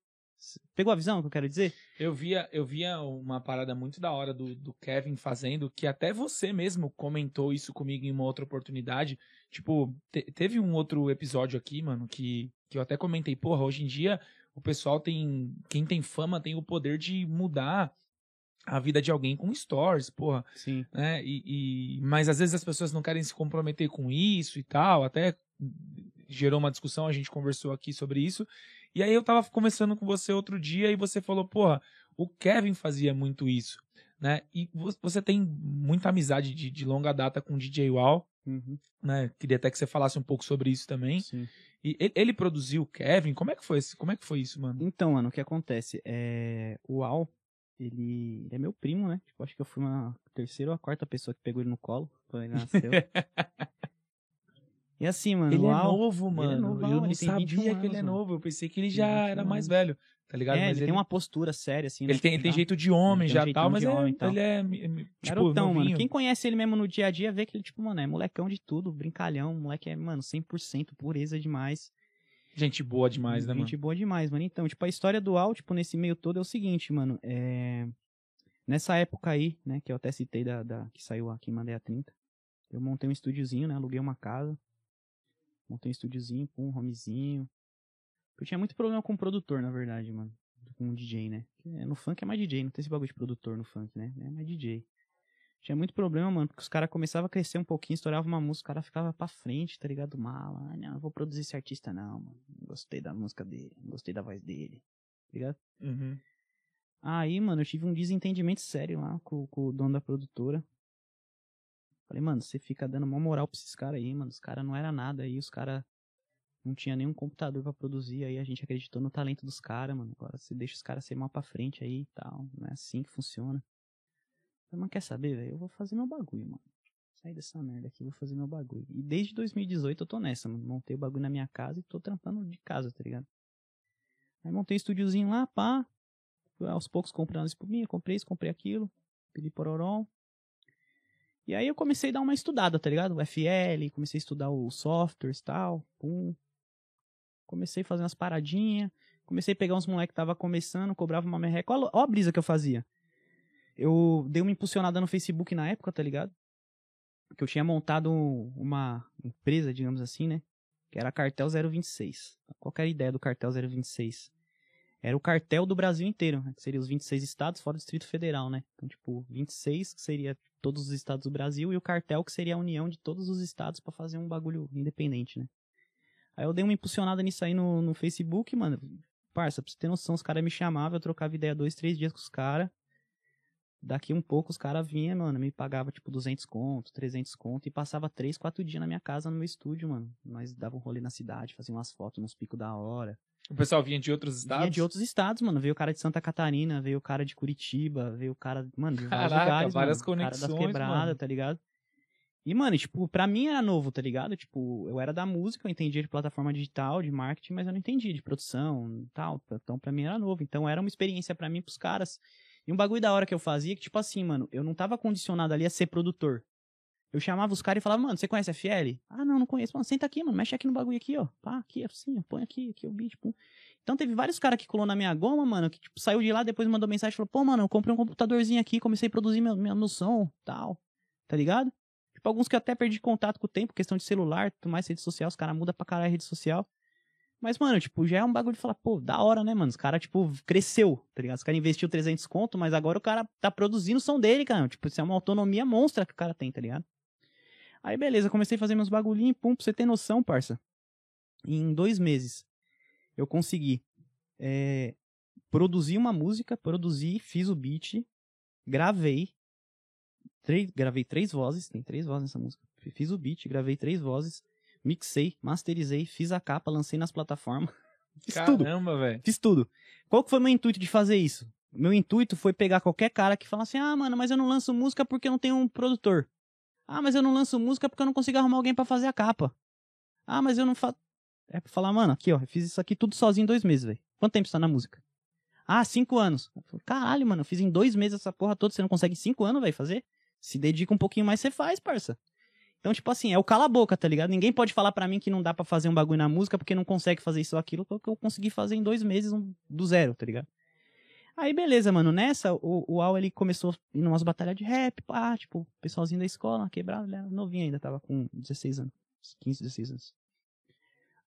Speaker 2: Pegou a visão que eu quero dizer?
Speaker 1: Eu via, eu via uma parada muito da hora do, do Kevin fazendo, que até você mesmo comentou isso comigo em uma outra oportunidade. Tipo, te- teve um outro episódio aqui, mano, que, que eu até comentei, porra, hoje em dia o pessoal tem. Quem tem fama tem o poder de mudar a vida de alguém com stories, porra.
Speaker 2: Sim.
Speaker 1: né? E, e- mas às vezes as pessoas não querem se comprometer com isso e tal. Até gerou uma discussão, a gente conversou aqui sobre isso. E aí eu tava conversando com você outro dia e você falou, porra, o Kevin fazia muito isso, né? E vo- você tem muita amizade de, de longa data com o DJ Wall,
Speaker 2: Uhum.
Speaker 1: né? Queria até que você falasse um pouco sobre isso também.
Speaker 2: Sim.
Speaker 1: E ele, ele produziu o Kevin? Como é que foi esse, como é que foi isso, mano?
Speaker 2: Então, mano, o que acontece? É... O Al, ele... ele é meu primo, né? Tipo, acho que eu fui uma terceira ou a quarta pessoa que pegou ele no colo quando ele nasceu. e assim, mano,
Speaker 1: Ele
Speaker 2: o
Speaker 1: é
Speaker 2: Al...
Speaker 1: novo,
Speaker 2: ele é
Speaker 1: mano.
Speaker 2: novão,
Speaker 1: eu não
Speaker 2: ele
Speaker 1: sabia
Speaker 2: 21
Speaker 1: que ele é
Speaker 2: anos, mano.
Speaker 1: novo. Eu pensei que ele já
Speaker 2: 21
Speaker 1: era mais
Speaker 2: anos.
Speaker 1: velho, tá ligado?
Speaker 2: É,
Speaker 1: Mas
Speaker 2: ele, tem uma postura séria, assim, né?
Speaker 1: Ele tem, ele tem jeito de homem
Speaker 2: Ele um
Speaker 1: já tal, mas é-
Speaker 2: homem tal.
Speaker 1: ele é tipo
Speaker 2: Garotão, mano. Quem conhece ele mesmo no dia a dia vê que ele, tipo, mano, é molecão de tudo, brincalhão. Moleque é, mano, 100% pureza demais.
Speaker 1: Gente boa demais, né, mano?
Speaker 2: Gente boa demais, mano. Então, tipo, a história do Al, tipo, nesse meio todo é o seguinte, mano. É... Nessa época aí, né, que eu até citei da, da... que saiu aqui em Mandei a 30, eu montei um estúdiozinho, né, aluguei uma casa. Montei um estúdiozinho com um homezinho. Eu tinha muito problema com o produtor, na verdade, mano. Com o DJ, né? Porque No funk é mais DJ, não tem esse bagulho de produtor no funk, né? É mais DJ. Tinha muito problema, mano, porque os caras começavam a crescer um pouquinho, estourava uma música, o cara ficava pra frente, tá ligado? Mala. Ah, não, eu vou produzir esse artista, não, mano. Não gostei da música dele, não gostei da voz dele, tá ligado?
Speaker 1: Uhum.
Speaker 2: Aí, mano, eu tive um desentendimento sério lá com, com o dono da produtora. Falei, mano, você fica dando uma moral pra esses caras aí, mano. Os caras não era nada aí, os caras não tinha nenhum computador pra produzir. Aí a gente acreditou no talento dos caras, mano. Agora você deixa os caras ser mal pra frente aí e tal. Não é assim que funciona. Falei, mas quer saber, velho? Eu vou fazer meu bagulho, mano. Sair dessa merda aqui, vou fazer meu bagulho. E desde 2018 eu tô nessa, mano. Montei o bagulho na minha casa e tô trampando de casa, tá ligado? Aí montei um estúdiozinho lá, pá. Aos poucos comprando por mim, comprei isso, comprei aquilo. Pedi pororó. E aí eu comecei a dar uma estudada, tá ligado? O FL, comecei a estudar os softwares e tal, pum. Comecei a fazer umas paradinhas, comecei a pegar uns moleques que tava começando, cobrava uma merreca. Olha a brisa que eu fazia. Eu dei uma impulsionada no Facebook na época, tá ligado? Que eu tinha montado uma empresa, digamos assim, né? Que era Cartel 026. Qual era a ideia do Cartel 026? Era o cartel do Brasil inteiro, né? que seria os 26 estados fora do Distrito Federal, né? Então, tipo, 26 que seria todos os estados do Brasil e o cartel que seria a união de todos os estados para fazer um bagulho independente, né? Aí eu dei uma impulsionada nisso aí no, no Facebook, mano. Parça, pra você ter noção, os caras me chamavam, eu trocava ideia dois, três dias com os caras. Daqui um pouco os caras vinham, mano, me pagava tipo 200 conto, 300 conto e passava 3, 4 dias na minha casa, no meu estúdio, mano. Nós dava um rolê na cidade, fazia umas fotos nos picos da hora.
Speaker 1: O pessoal vinha de outros estados?
Speaker 2: Vinha de outros estados, mano. Veio o cara de Santa Catarina, veio o cara de Curitiba, veio o cara, mano, de vários
Speaker 1: Caraca,
Speaker 2: lugares,
Speaker 1: várias
Speaker 2: mano.
Speaker 1: conexões,
Speaker 2: cara das quebradas,
Speaker 1: mano.
Speaker 2: tá ligado? E, mano, tipo, pra mim era novo, tá ligado? Tipo, eu era da música, eu entendia de plataforma digital, de marketing, mas eu não entendia de produção e tal. Então, pra mim era novo. Então, era uma experiência pra mim, pros caras. E um bagulho da hora que eu fazia, que, tipo assim, mano, eu não tava condicionado ali a ser produtor. Eu chamava os caras e falava, mano, você conhece FL? Ah, não, não conheço. Mano, senta aqui, mano, mexe aqui no bagulho aqui, ó. Pá, aqui, assim, ó, põe aqui, aqui o beat, pum. Então teve vários caras que colou na minha goma, mano, que tipo, saiu de lá, depois mandou mensagem e falou, pô, mano, eu comprei um computadorzinho aqui, comecei a produzir meu, meu, meu som, tal. Tá ligado? Tipo, alguns que até perdi contato com o tempo, questão de celular, tudo mais, rede social, os caras mudam pra caralho a rede social. Mas, mano, tipo, já é um bagulho de falar, pô, da hora, né, mano? Os caras, tipo, cresceu, tá ligado? Os caras investiu 300 conto, mas agora o cara tá produzindo o som dele, cara. Tipo, isso é uma autonomia monstra que o cara tem, tá ligado? Aí, beleza, comecei a fazer meus bagulhinhos, pum, pra você ter noção, parça. Em dois meses, eu consegui é, produzir uma música, produzi, fiz o beat, gravei, três, gravei três vozes, tem três vozes nessa música. Fiz o beat, gravei três vozes, mixei, masterizei, fiz a capa, lancei nas plataformas. Fiz tudo.
Speaker 1: Caramba, velho.
Speaker 2: Fiz tudo. Qual que foi meu intuito de fazer isso? Meu intuito foi pegar qualquer cara que fala assim: ah, mano, mas eu não lanço música porque eu não tenho um produtor. Ah, mas eu não lanço música porque eu não consigo arrumar alguém pra fazer a capa. Ah, mas eu não faço. É pra falar, mano, aqui, ó, eu fiz isso aqui tudo sozinho em dois meses, velho. Quanto tempo você tá na música? Ah, cinco anos. Caralho, mano, eu fiz em dois meses essa porra toda, você não consegue cinco anos, velho, fazer? Se dedica um pouquinho mais, você faz, parça. Então, tipo assim, é o cala a boca, tá ligado? Ninguém pode falar pra mim que não dá pra fazer um bagulho na música porque não consegue fazer isso ou aquilo, porque eu consegui fazer em dois meses um, do zero, tá ligado? Aí, beleza, mano. Nessa, o, o Al, ele começou a ir numas batalhas de rap, pá, tipo, o pessoalzinho da escola, quebrado, ele era novinho ainda, tava com 16 anos, 15, 16 anos.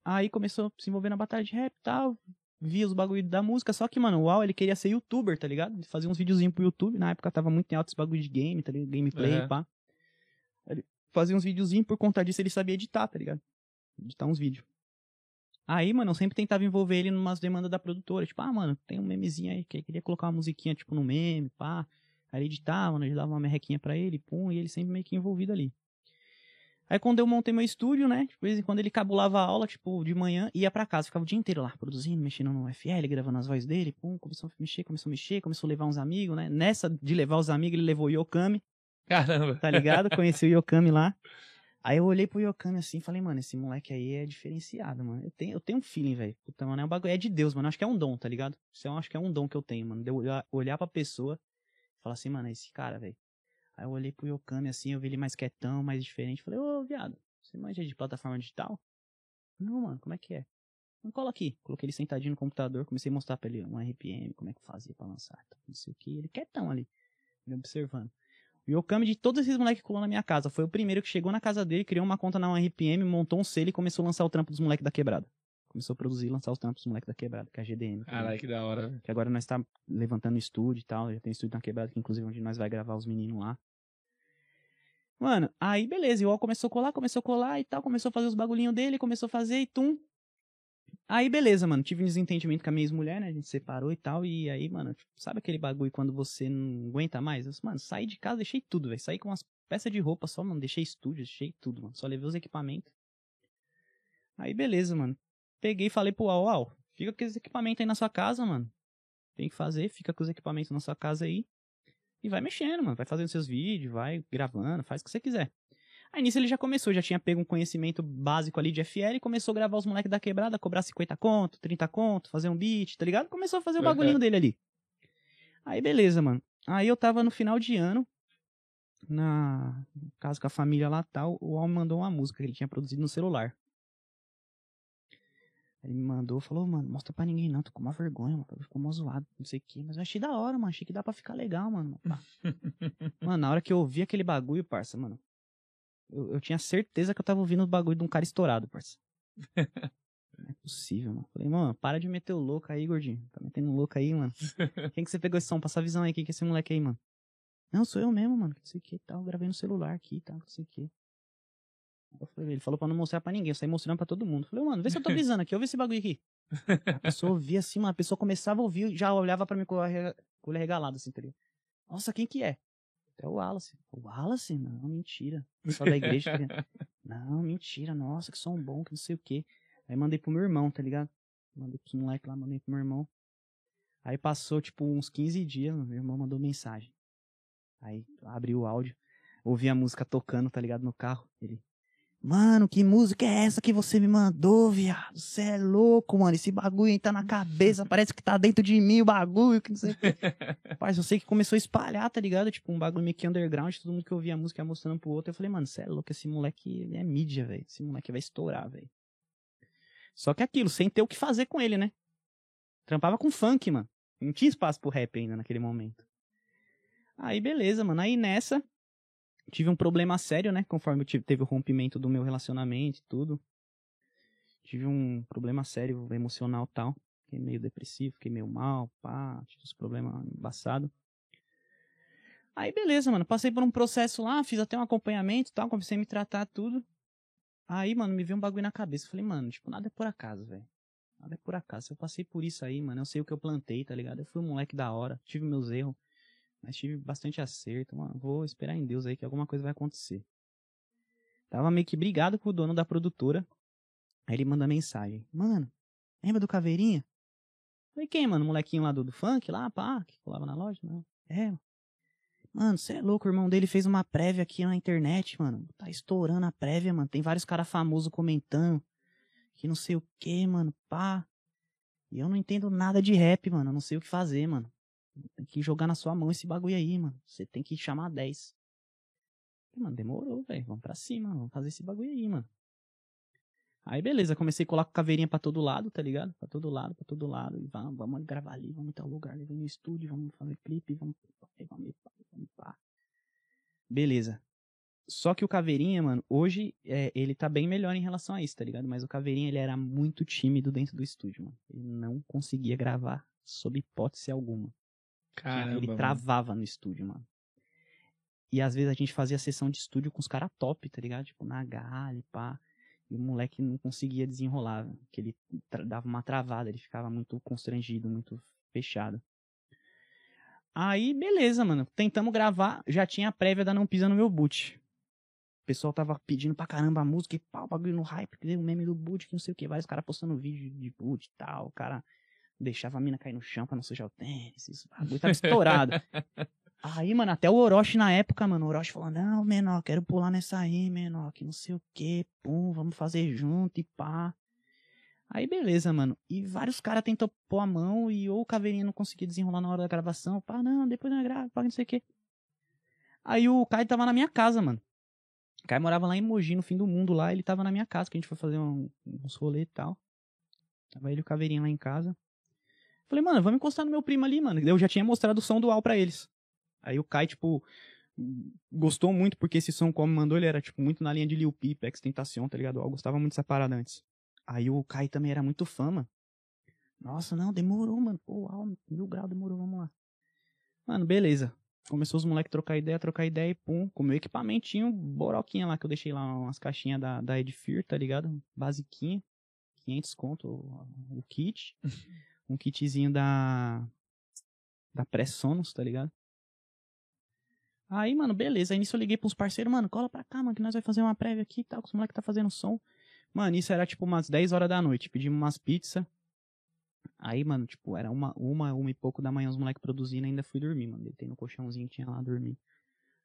Speaker 2: Aí começou a se envolver na batalha de rap e tal, via os bagulho da música, só que, mano, o Al, ele queria ser youtuber, tá ligado? Fazia uns videozinhos pro YouTube, na época tava muito em alto esse bagulho de game, tá ligado? Gameplay,
Speaker 1: Uhum.
Speaker 2: pá. Ele fazia uns videozinhos, por conta disso ele sabia editar, tá ligado? Editar uns vídeos. Aí, mano, eu sempre tentava envolver ele numas demandas da produtora. Tipo, ah, mano, tem um memezinho aí que queria colocar uma musiquinha, tipo, no meme, pá. Aí ele editava, mano, ele dava uma merrequinha pra ele, pum, e ele sempre meio que envolvido ali. Aí quando eu montei meu estúdio, né, de vez em quando ele cabulava a aula, tipo, de manhã, ia pra casa, ficava o dia inteiro lá, produzindo, mexendo no FL, gravando as vozes dele, pum, começou a mexer, começou a mexer, começou a levar uns amigos, né. Nessa de levar os amigos, ele levou o Yokami,
Speaker 1: Caramba.
Speaker 2: tá ligado? Conheci o Yokami lá. Aí eu olhei pro Yokami assim e falei, mano, esse moleque aí é diferenciado, mano. Eu tenho, eu tenho um feeling, velho. Puta, mano, é um bagulho. É de Deus, mano. Eu acho que é um dom, tá ligado? Isso eu acho que é um dom que eu tenho, mano. De eu olhar, olhar pra pessoa e falar assim, mano, é esse cara, velho. Aí eu olhei pro Yokami assim, eu vi ele mais quietão, mais diferente. Falei, ô, viado, você manja de plataforma digital? Não, mano, como é que é? Não cola aqui. Coloquei ele sentadinho no computador, comecei a mostrar pra ele um RPM, como é que fazia pra lançar, não sei o que. Ele quietão ali, me observando. O Yokami de todos esses moleques que colou na minha casa. Foi o primeiro que chegou na casa dele, criou uma conta na RPM, montou um selo e começou a lançar o trampo dos moleques da quebrada. Começou a produzir e lançar os trampos dos moleques da quebrada, que é a GDM.
Speaker 1: Caralho, que da hora.
Speaker 2: Que agora nós tá levantando estúdio e tal. Já tem estúdio na quebrada, que inclusive onde nós vai gravar os meninos lá. Mano, aí beleza, o começou a colar, começou a colar e tal, começou a fazer os bagulhinhos dele, começou a fazer e tum. Aí beleza, mano, tive um desentendimento com a minha ex-mulher, né? A gente separou e tal, e aí, mano, tipo, sabe aquele bagulho quando você não aguenta mais? Eu, mano, saí de casa, deixei tudo, velho. Saí com umas peças de roupa só, mano, deixei estúdio, deixei tudo, mano. Só levei os equipamentos. Aí beleza, mano. Peguei e falei pro Al, Al, fica com esses equipamentos aí na sua casa, mano. Tem que fazer, fica com os equipamentos na sua casa aí. E vai mexendo, mano. Vai fazendo seus vídeos, vai gravando, faz o que você quiser. Aí nisso ele já começou, já tinha pego um conhecimento básico ali de FL e começou a gravar os moleques da quebrada, cobrar 50 conto, 30 conto, fazer um beat, tá ligado? Começou a fazer o
Speaker 1: Uhum.
Speaker 2: bagulhinho dele ali. Aí beleza, mano. Aí eu tava no final de ano. na casa com a família lá tal, o homem mandou uma música que ele tinha produzido no celular. Ele me mandou, falou, mano, mostra pra ninguém não, tô com uma vergonha, mano, ficou mó zoado, não sei o que, mas eu achei da hora, mano, achei que dá pra ficar legal, mano. mano, na hora que eu ouvi aquele bagulho, parça, mano, eu, eu tinha certeza que eu tava ouvindo o bagulho de um cara estourado, parça. Não é possível, mano. Falei, mano, para de meter o louco aí, gordinho. Tá metendo louco aí, mano. Quem que você pegou esse som? Passa a visão aí, quem que é esse moleque aí, mano? Não, sou eu mesmo, mano. Não sei o que tal. Gravei no celular aqui tal, não sei o que. Ele falou pra não mostrar pra ninguém, eu saí mostrando pra todo mundo. Falei, mano, vê se eu tô brisando aqui, ouve esse bagulho aqui. A pessoa ouvia assim, mano, a pessoa começava a ouvir, já olhava pra mim com o olho regalado, assim, tá ligado? Nossa, quem que é? É o Wallace. O Wallace? Não, mentira. Só da igreja. Tá não, mentira. Nossa, que som bom, que não sei o que. Aí mandei pro meu irmão, tá ligado? Mandei pros moleques lá, mandei pro meu irmão. Aí passou, tipo, uns 15 dias, meu irmão mandou mensagem. Aí abri o áudio, ouvi a música tocando, tá ligado, no carro. Ele, Mano, que música é essa que você me mandou, viado? Você é louco, mano. Esse bagulho aí tá na cabeça, parece que tá dentro de mim o bagulho, que não sei o que. Rapaz, eu sei que começou a espalhar, tá ligado? Tipo, um bagulho meio que underground, todo mundo que ouvia a música ia mostrando pro outro. Eu falei, mano, você é louco, esse moleque é mídia, velho. Esse moleque vai estourar, velho. Só que aquilo, sem ter o que fazer com ele, né? Trampava com funk, mano. Não tinha espaço pro rap ainda naquele momento. Aí, beleza, mano. Aí nessa, tive um problema sério, né? Conforme tive, teve o rompimento do meu relacionamento e tudo. Tive um problema sério emocional tal. Fiquei meio depressivo, fiquei meio mal, pá, tive uns problemas embaçados. Aí beleza, mano. Passei por um processo lá, fiz até um acompanhamento e tal, comecei a me tratar tudo. Aí, mano, me veio um bagulho na cabeça. Falei, mano, tipo, nada é por acaso, velho. Nada é por acaso. Eu passei por isso aí, mano. Eu sei o que eu plantei, tá ligado? Eu fui um moleque da hora, tive meus erros. Mas tive bastante acerto, mano. Vou esperar em Deus aí que alguma coisa vai acontecer. Tava meio que brigado com o dono da produtora. Aí ele manda mensagem. Mano, lembra do Caveirinha? Falei, quem, mano? O molequinho lá do, do funk, lá, pá, que colava na loja? Não. É, Mano, você é louco, o irmão dele fez uma prévia aqui na internet, mano. Tá estourando a prévia, mano. Tem vários caras famosos comentando. Que não sei o que, mano, pá. E eu não entendo nada de rap, mano. Eu não sei o que fazer, mano. Tem que jogar na sua mão esse bagulho aí, mano. Você tem que chamar 10. Mano, demorou, velho. Vamos pra cima, vamos fazer esse bagulho aí, mano. Aí beleza, comecei a colar com caveirinha pra todo lado, tá ligado? Pra todo lado, pra todo lado. E vamos, vamos gravar ali, vamos em tal lugar, vamos no estúdio, vamos fazer clipe, vamos, vamos, vamos, pá. Beleza. Só que o Caveirinha, mano, hoje é, ele tá bem melhor em relação a isso, tá ligado? Mas o Caveirinha, ele era muito tímido dentro do estúdio, mano. Ele não conseguia gravar sob hipótese alguma.
Speaker 1: Caramba,
Speaker 2: ele travava no estúdio, mano. E às vezes a gente fazia sessão de estúdio com os caras top, tá ligado? Tipo, na galha, pá. E o moleque não conseguia desenrolar, que ele dava uma travada, ele ficava muito constrangido, muito fechado. Aí, beleza, mano. Tentamos gravar, já tinha a prévia da Não Pisa no Meu Boot. O pessoal tava pedindo pra caramba a música e pau, bagulho no hype, que deu o meme do boot, que não sei o que, vários caras postando vídeo de boot e tal, o cara deixava a mina cair no chão pra não sujar o tênis, isso, bagulho tava estourado. aí, mano, até o Orochi na época, mano, o Orochi falou, não, menor, quero pular nessa aí, menor, que não sei o que, pum, vamos fazer junto e pá. Aí beleza, mano. E vários caras tentou pôr a mão e ou o Caveirinha não conseguia desenrolar na hora da gravação. Pá, não, depois não grava, pá, não sei o que. Aí o Kai tava na minha casa, mano. O Kai morava lá em Mogi, no fim do mundo lá. Ele tava na minha casa, que a gente foi fazer um, uns rolê e tal. Tava ele e o Caveirinha lá em casa. Falei, mano, vamos encostar no meu primo ali, mano. Eu já tinha mostrado o som dual para eles. Aí o Kai, tipo, gostou muito, porque esse som, como mandou, ele era, tipo, muito na linha de Lil Peep, Extentacion, tá ligado? Eu gostava muito dessa parada antes. Aí o Kai também era muito fã, mano. Nossa, não, demorou, mano. Pô, uau, mil grau, demorou, vamos lá. Mano, beleza. Começou os moleques trocar ideia, trocar ideia e pum, com o meu equipamentinho, boroquinha lá, que eu deixei lá umas caixinhas da, da Edfir, tá ligado? Basiquinha. 500 conto o, o kit. um kitzinho da. Da Pré-Sonos, tá ligado? Aí, mano, beleza. Aí nisso eu liguei pros parceiros, mano, cola pra cá, mano, que nós vai fazer uma prévia aqui e tal, que os moleques tá fazendo som. Mano, isso era tipo umas 10 horas da noite. Pedimos umas pizzas. Aí, mano, tipo, era uma, uma, uma e pouco da manhã os moleques produzindo ainda fui dormir, mano. Deitei no colchãozinho tinha lá dormir.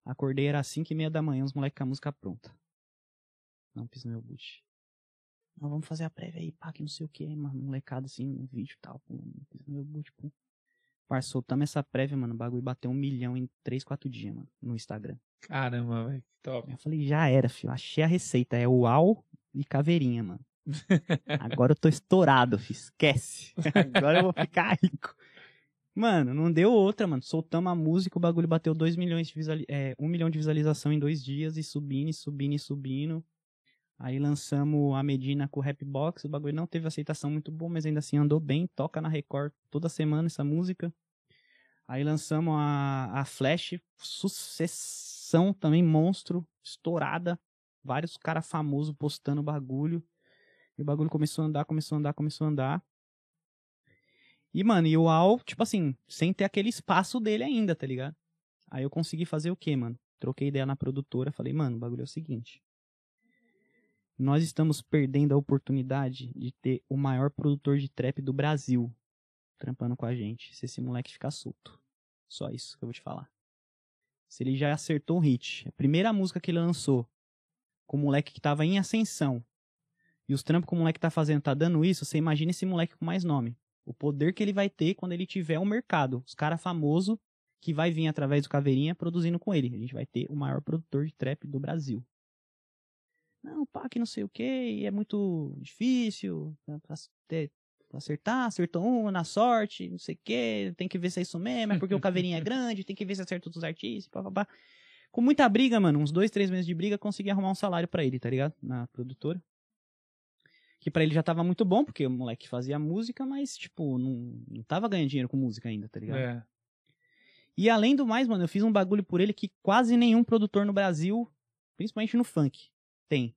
Speaker 2: Acordei, era 5 e meia da manhã, os moleques com a música pronta. Não fiz meu boot. Não, vamos fazer a prévia aí, pá, que não sei o que, mano. Molecada assim, no vídeo e tal, meu pô. Parça, soltamos essa prévia, mano. O bagulho bateu um milhão em 3, 4 dias, mano, no Instagram.
Speaker 1: Caramba, velho. Top.
Speaker 2: Eu falei, já era, filho. Achei a receita. É uau e caveirinha, mano. Agora eu tô estourado, filho. Esquece. Agora eu vou ficar rico. Mano, não deu outra, mano. Soltamos a música, o bagulho bateu 2 milhões de visuali é, 1 milhão de visualização em dois dias e subindo, e subindo, e subindo. Aí lançamos a Medina com o Rapbox, o bagulho não teve aceitação muito boa, mas ainda assim andou bem, toca na Record toda semana essa música. Aí lançamos a, a Flash, sucessão também, monstro, estourada. Vários caras famosos postando bagulho. E o bagulho começou a andar, começou a andar, começou a andar. E, mano, e o Al, tipo assim, sem ter aquele espaço dele ainda, tá ligado? Aí eu consegui fazer o quê, mano? Troquei ideia na produtora, falei, mano, o bagulho é o seguinte. Nós estamos perdendo a oportunidade de ter o maior produtor de trap do Brasil trampando com a gente, se esse moleque ficar solto. Só isso que eu vou te falar. Se ele já acertou um hit, a primeira música que ele lançou, com o moleque que tava em ascensão, e os trampos que o moleque tá fazendo tá dando isso, você imagina esse moleque com mais nome. O poder que ele vai ter quando ele tiver um mercado. Os caras famosos que vai vir através do Caveirinha produzindo com ele. A gente vai ter o maior produtor de trap do Brasil. Não, pá, que não sei o que, é muito difícil né, pra ter, acertar, acertou um na sorte, não sei o que, tem que ver se é isso mesmo, é porque o Caveirinha é grande, tem que ver se acerta outros artistas. Com muita briga, mano, uns dois, três meses de briga, consegui arrumar um salário para ele, tá ligado? Na produtora que para ele já tava muito bom, porque o moleque fazia música, mas, tipo, não, não tava ganhando dinheiro com música ainda, tá ligado?
Speaker 1: É.
Speaker 2: E além do mais, mano, eu fiz um bagulho por ele que quase nenhum produtor no Brasil, principalmente no funk, tem.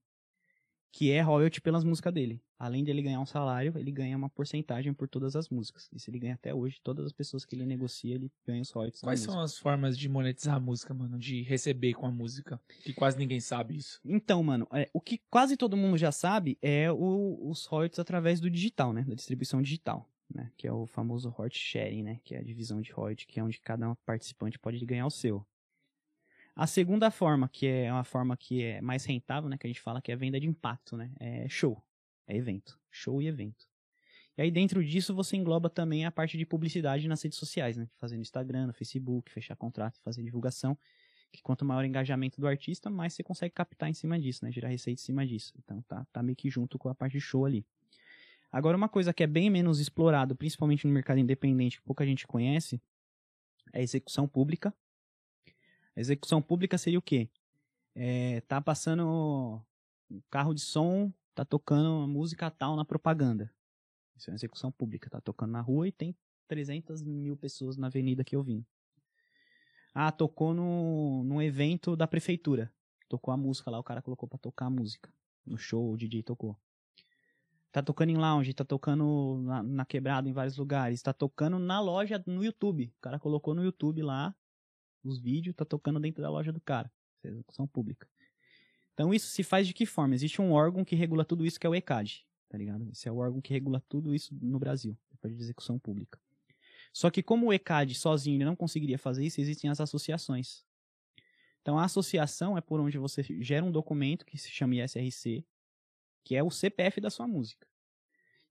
Speaker 2: Que é royalty pelas músicas dele. Além dele ganhar um salário, ele ganha uma porcentagem por todas as músicas. Isso ele ganha até hoje. Todas as pessoas que ele negocia, ele ganha os royalties.
Speaker 1: Quais são as formas de monetizar a música, mano? De receber com a música? Que quase ninguém sabe isso.
Speaker 2: Então, mano, é, o que quase todo mundo já sabe é o, os royalties através do digital, né? Da distribuição digital. Né, que é o famoso royalty sharing, né, que é a divisão de royalty, que é onde cada participante pode ganhar o seu. A segunda forma, que é uma forma que é mais rentável, né, que a gente fala que é a venda de impacto, né, é show, é evento, show e evento. E aí dentro disso você engloba também a parte de publicidade nas redes sociais, né, fazendo Instagram, no Facebook, fechar contrato, fazer divulgação, que quanto maior o engajamento do artista, mais você consegue captar em cima disso, né, gerar receita em cima disso. Então tá, tá meio que junto com a parte de show ali. Agora, uma coisa que é bem menos explorado, principalmente no mercado independente, que pouca gente conhece, é a execução pública. Execução pública seria o quê? É, tá passando um carro de som, tá tocando uma música tal na propaganda. Isso é uma execução pública. Tá tocando na rua e tem 300 mil pessoas na avenida aqui ouvindo. Ah, tocou no, num evento da prefeitura. Tocou a música lá, o cara colocou pra tocar a música. No show, o DJ tocou. Tá tocando em lounge, tá tocando na, na quebrada em vários lugares, tá tocando na loja no YouTube. O cara colocou no YouTube lá os vídeos, tá tocando dentro da loja do cara. Isso é execução pública. Então isso se faz de que forma? Existe um órgão que regula tudo isso que é o ECAD, tá ligado? Esse é o órgão que regula tudo isso no Brasil, depois de execução pública. Só que como o ECAD sozinho não conseguiria fazer isso, existem as associações. Então a associação é por onde você gera um documento que se chama ISRC, que é o CPF da sua música.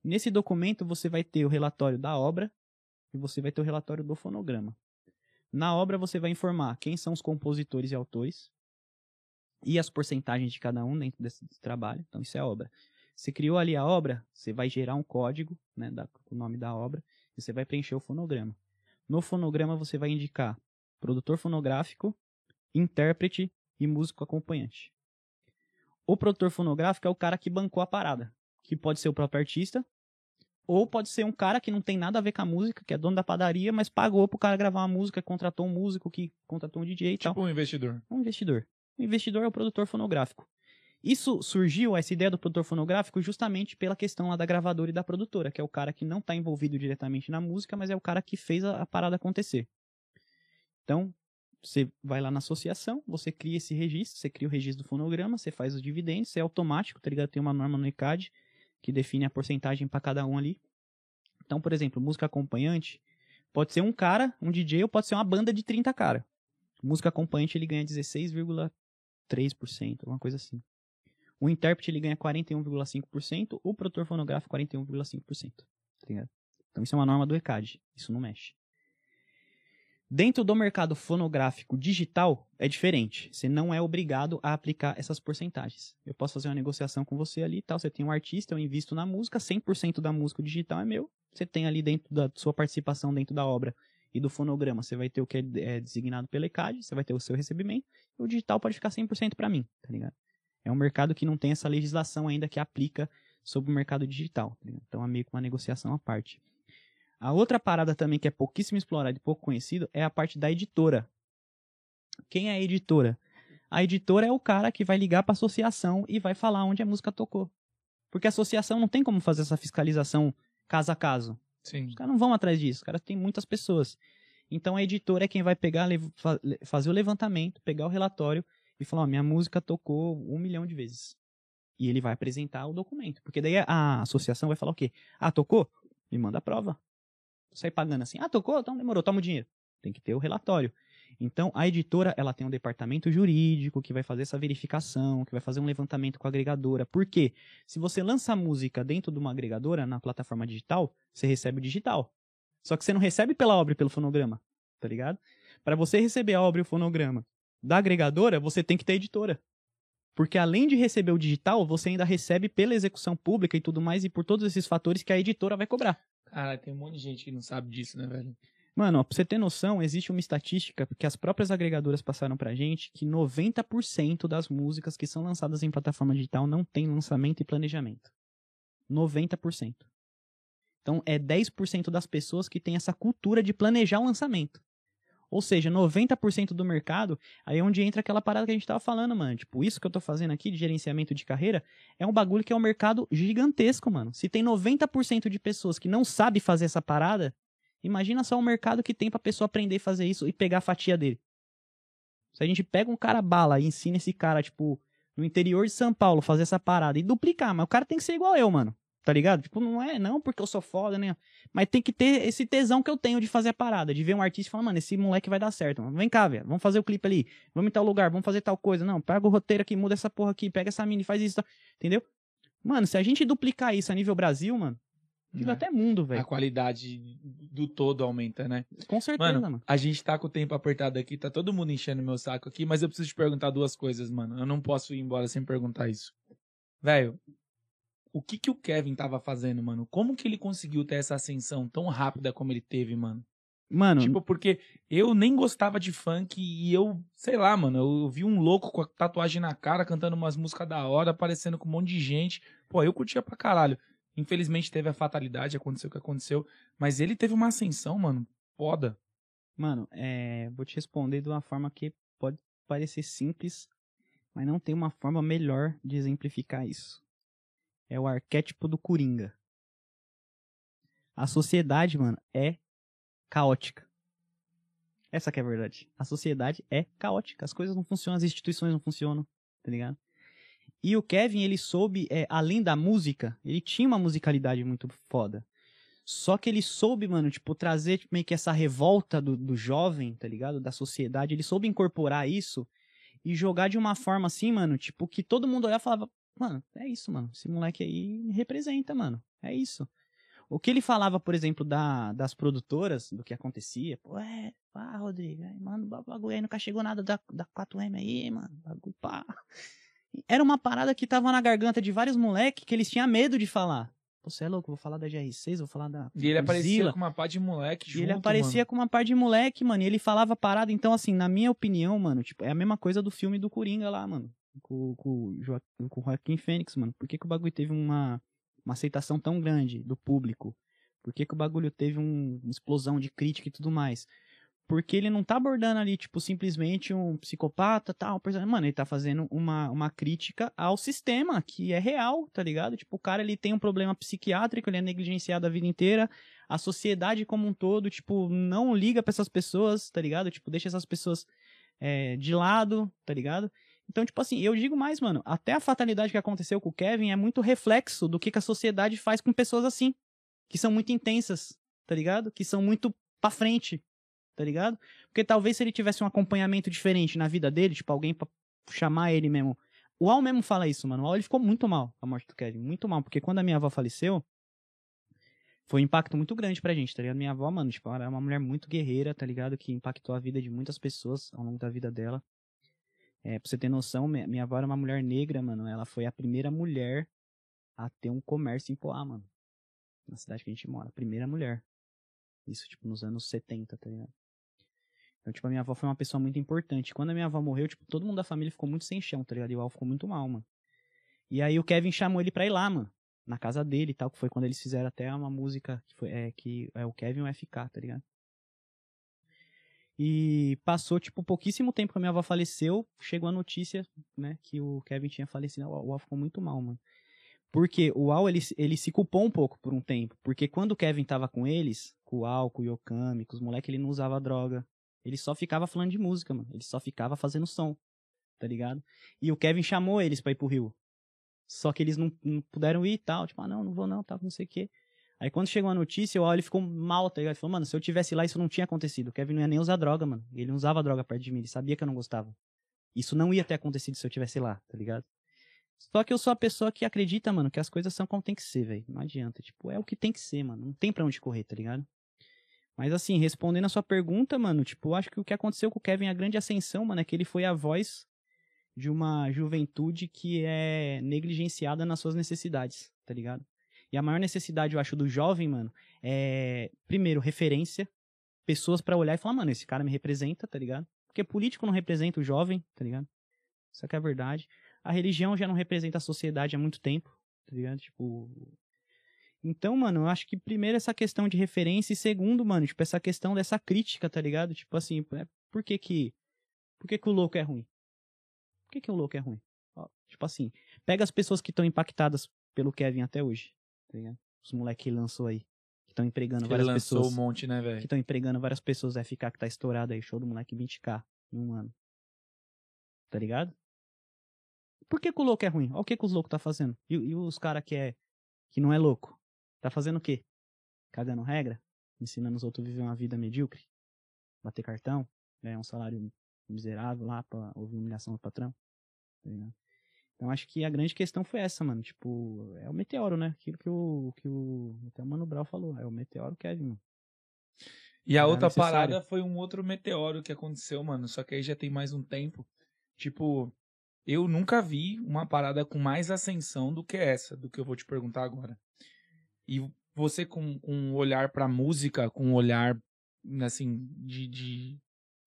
Speaker 2: Nesse documento você vai ter o relatório da obra e você vai ter o relatório do fonograma. Na obra você vai informar quem são os compositores e autores e as porcentagens de cada um dentro desse trabalho. Então isso é obra. Você criou ali a obra, você vai gerar um código, né, da, o nome da obra, e você vai preencher o fonograma. No fonograma você vai indicar produtor fonográfico, intérprete e músico acompanhante. O produtor fonográfico é o cara que bancou a parada, que pode ser o próprio artista, ou pode ser um cara que não tem nada a ver com a música, que é dono da padaria, mas pagou pro cara gravar uma música, contratou um músico que contratou um DJ e
Speaker 1: Tipo
Speaker 2: tal.
Speaker 1: um investidor.
Speaker 2: Um investidor. O investidor é o produtor fonográfico. Isso surgiu, essa ideia do produtor fonográfico, justamente pela questão lá da gravadora e da produtora, que é o cara que não está envolvido diretamente na música, mas é o cara que fez a, a parada acontecer. Então, você vai lá na associação, você cria esse registro, você cria o registro do fonograma, você faz os dividendos, é automático, tá ligado? Tem uma norma no ICAD que define a porcentagem para cada um ali. Então, por exemplo, música acompanhante pode ser um cara, um DJ, ou pode ser uma banda de 30 cara. Música acompanhante ele ganha 16,3%, alguma coisa assim. O intérprete ele ganha 41,5%, o produtor fonográfico 41,5%. Tá? Então isso é uma norma do ECAD, isso não mexe. Dentro do mercado fonográfico digital é diferente. Você não é obrigado a aplicar essas porcentagens. Eu posso fazer uma negociação com você ali e tal. Você tem um artista, eu invisto na música, 100% da música digital é meu. Você tem ali dentro da sua participação dentro da obra e do fonograma, você vai ter o que é, é designado pela ECAD, você vai ter o seu recebimento, e o digital pode ficar 100% para mim, tá ligado? É um mercado que não tem essa legislação ainda que aplica sobre o mercado digital. Tá então é meio que uma negociação à parte. A outra parada também que é pouquíssimo explorada e pouco conhecido é a parte da editora. Quem é a editora? A editora é o cara que vai ligar para a associação e vai falar onde a música tocou. Porque a associação não tem como fazer essa fiscalização caso a caso.
Speaker 1: Sim.
Speaker 2: Os caras não vão atrás disso, os caras têm muitas pessoas. Então a editora é quem vai pegar, fazer o levantamento, pegar o relatório e falar: ó, minha música tocou um milhão de vezes. E ele vai apresentar o documento. Porque daí a associação vai falar o quê? Ah, tocou? Me manda a prova. Sai pagando assim. Ah, tocou? Então demorou, toma o dinheiro. Tem que ter o relatório. Então, a editora, ela tem um departamento jurídico que vai fazer essa verificação, que vai fazer um levantamento com a agregadora. Por quê? Se você lança música dentro de uma agregadora, na plataforma digital, você recebe o digital. Só que você não recebe pela obra e pelo fonograma, tá ligado? Para você receber a obra e o fonograma da agregadora, você tem que ter editora. Porque além de receber o digital, você ainda recebe pela execução pública e tudo mais, e por todos esses fatores que a editora vai cobrar.
Speaker 1: Cara, tem um monte de gente que não sabe disso, né, velho?
Speaker 2: Mano, ó, pra você ter noção, existe uma estatística que as próprias agregadoras passaram pra gente que 90% das músicas que são lançadas em plataforma digital não tem lançamento e planejamento. 90%. Então é 10% das pessoas que têm essa cultura de planejar o lançamento. Ou seja, 90% do mercado, aí é onde entra aquela parada que a gente tava falando, mano. Tipo, isso que eu tô fazendo aqui de gerenciamento de carreira é um bagulho que é um mercado gigantesco, mano. Se tem 90% de pessoas que não sabe fazer essa parada, Imagina só o mercado que tem pra pessoa aprender a fazer isso e pegar a fatia dele. Se a gente pega um cara bala e ensina esse cara, tipo, no interior de São Paulo, fazer essa parada e duplicar, mas o cara tem que ser igual eu, mano. Tá ligado? Tipo, não é não porque eu sou foda, né? Mas tem que ter esse tesão que eu tenho de fazer a parada, de ver um artista e falar, mano, esse moleque vai dar certo, mano. Vem cá, velho. Vamos fazer o clipe ali. Vamos em tal lugar, vamos fazer tal coisa. Não, pega o roteiro aqui, muda essa porra aqui, pega essa mini, faz isso. Tá... Entendeu? Mano, se a gente duplicar isso a nível Brasil, mano, né? até mundo, velho.
Speaker 1: A qualidade do todo aumenta, né?
Speaker 2: Com certeza,
Speaker 1: mano, mano, A gente tá com o tempo apertado aqui, tá todo mundo enchendo meu saco aqui, mas eu preciso te perguntar duas coisas, mano. Eu não posso ir embora sem perguntar isso. Velho, o que que o Kevin tava fazendo, mano? Como que ele conseguiu ter essa ascensão tão rápida como ele teve, mano?
Speaker 2: Mano.
Speaker 1: Tipo, porque eu nem gostava de funk e eu, sei lá, mano, eu vi um louco com a tatuagem na cara, cantando umas músicas da hora, aparecendo com um monte de gente. Pô, eu curtia pra caralho. Infelizmente teve a fatalidade, aconteceu o que aconteceu. Mas ele teve uma ascensão, mano, foda.
Speaker 2: Mano, é, vou te responder de uma forma que pode parecer simples, mas não tem uma forma melhor de exemplificar isso. É o arquétipo do Coringa. A sociedade, mano, é caótica. Essa que é a verdade. A sociedade é caótica. As coisas não funcionam, as instituições não funcionam, tá ligado? E o Kevin, ele soube, é, além da música, ele tinha uma musicalidade muito foda. Só que ele soube, mano, tipo, trazer meio que essa revolta do, do jovem, tá ligado? Da sociedade. Ele soube incorporar isso e jogar de uma forma assim, mano, tipo, que todo mundo olhava e falava, mano, é isso, mano. Esse moleque aí me representa, mano. É isso. O que ele falava, por exemplo, da, das produtoras, do que acontecia, pô, é, pá, Rodrigo, mano, bagulho aí nunca chegou nada da, da 4M aí, mano, bagulho, pá era uma parada que tava na garganta de vários moleques que eles tinham medo de falar. Você é louco, vou falar da GR6, vou falar da.
Speaker 1: E ele aparecia com uma par de moleque junto,
Speaker 2: E ele aparecia
Speaker 1: mano.
Speaker 2: com uma par de moleque, mano. E ele falava parada. Então, assim, na minha opinião, mano, tipo, é a mesma coisa do filme do Coringa lá, mano. Com, com, com o Joaquim Fênix, mano. Por que, que o bagulho teve uma, uma aceitação tão grande do público? Por que, que o bagulho teve um, uma explosão de crítica e tudo mais? Porque ele não tá abordando ali, tipo, simplesmente um psicopata, tal. Mano, ele tá fazendo uma, uma crítica ao sistema, que é real, tá ligado? Tipo, o cara, ele tem um problema psiquiátrico, ele é negligenciado a vida inteira. A sociedade como um todo, tipo, não liga pra essas pessoas, tá ligado? Tipo, deixa essas pessoas é, de lado, tá ligado? Então, tipo assim, eu digo mais, mano, até a fatalidade que aconteceu com o Kevin é muito reflexo do que, que a sociedade faz com pessoas assim, que são muito intensas, tá ligado? Que são muito pra frente, tá ligado? Porque talvez se ele tivesse um acompanhamento diferente na vida dele, tipo, alguém pra chamar ele mesmo. O Al mesmo fala isso, mano. O Al ele ficou muito mal a morte do Kevin, muito mal, porque quando a minha avó faleceu, foi um impacto muito grande pra gente, tá ligado? Minha avó, mano, tipo, ela era uma mulher muito guerreira, tá ligado? Que impactou a vida de muitas pessoas ao longo da vida dela. É, pra você ter noção, minha, minha avó era uma mulher negra, mano. Ela foi a primeira mulher a ter um comércio em Poá, mano. Na cidade que a gente mora. Primeira mulher. Isso, tipo, nos anos 70, tá ligado? Então, tipo, a minha avó foi uma pessoa muito importante. Quando a minha avó morreu, tipo, todo mundo da família ficou muito sem chão, tá ligado? E o Al ficou muito mal, mano. E aí o Kevin chamou ele pra ir lá, mano. Na casa dele e tal, que foi quando eles fizeram até uma música que foi é, que é o Kevin o FK, tá ligado? E passou, tipo, pouquíssimo tempo que a minha avó faleceu, chegou a notícia, né, que o Kevin tinha falecido. O Al ficou muito mal, mano. Porque o Al, ele, ele se culpou um pouco por um tempo. Porque quando o Kevin tava com eles, com o Al, com o Yokami, com os moleques, ele não usava droga. Ele só ficava falando de música, mano. Ele só ficava fazendo som, tá ligado? E o Kevin chamou eles pra ir pro Rio. Só que eles não, não puderam ir e tal. Tipo, ah, não, não vou não, tal, não sei o quê. Aí quando chegou a notícia, o ele ficou mal, tá ligado? Ele falou, mano, se eu tivesse lá, isso não tinha acontecido. O Kevin não ia nem usar droga, mano. Ele não usava droga perto de mim, ele sabia que eu não gostava. Isso não ia ter acontecido se eu tivesse lá, tá ligado? Só que eu sou a pessoa que acredita, mano, que as coisas são como tem que ser, velho. Não adianta. Tipo, é o que tem que ser, mano. Não tem pra onde correr, tá ligado? Mas assim, respondendo a sua pergunta, mano, tipo, acho que o que aconteceu com o Kevin, a grande ascensão, mano, é que ele foi a voz de uma juventude que é negligenciada nas suas necessidades, tá ligado? E a maior necessidade, eu acho, do jovem, mano, é, primeiro, referência, pessoas para olhar e falar, mano, esse cara me representa, tá ligado? Porque político não representa o jovem, tá ligado? Isso é que é a verdade. A religião já não representa a sociedade há muito tempo, tá ligado? Tipo, então, mano, eu acho que primeiro essa questão de referência e segundo, mano, tipo, essa questão dessa crítica, tá ligado? Tipo assim, é, por que que, por que que o louco é ruim? Por que que o louco é ruim? Ó, tipo assim, pega as pessoas que estão impactadas pelo Kevin até hoje, tá ligado? Os moleques que lançou aí, que estão empregando que várias
Speaker 1: lançou
Speaker 2: pessoas.
Speaker 1: um monte, né, velho?
Speaker 2: Que estão empregando várias pessoas, FK que tá estourado aí, show do moleque 20k em um ano. Tá ligado? Por que que o louco é ruim? Olha o que que os loucos tá fazendo. E, e os cara que é, que não é louco? Tá fazendo o quê? Cagando regra? Ensinando os outros a viver uma vida medíocre? Bater cartão? Ganhar um salário miserável lá pra ouvir humilhação do patrão? Tá então acho que a grande questão foi essa, mano. Tipo, é o meteoro, né? Aquilo que o, que o até o Mano Brown falou. É o meteoro Kevin, mano.
Speaker 1: E a Era outra necessário. parada foi um outro meteoro que aconteceu, mano. Só que aí já tem mais um tempo. Tipo, eu nunca vi uma parada com mais ascensão do que essa, do que eu vou te perguntar agora. E você com, com um olhar pra música, com um olhar, assim, de, de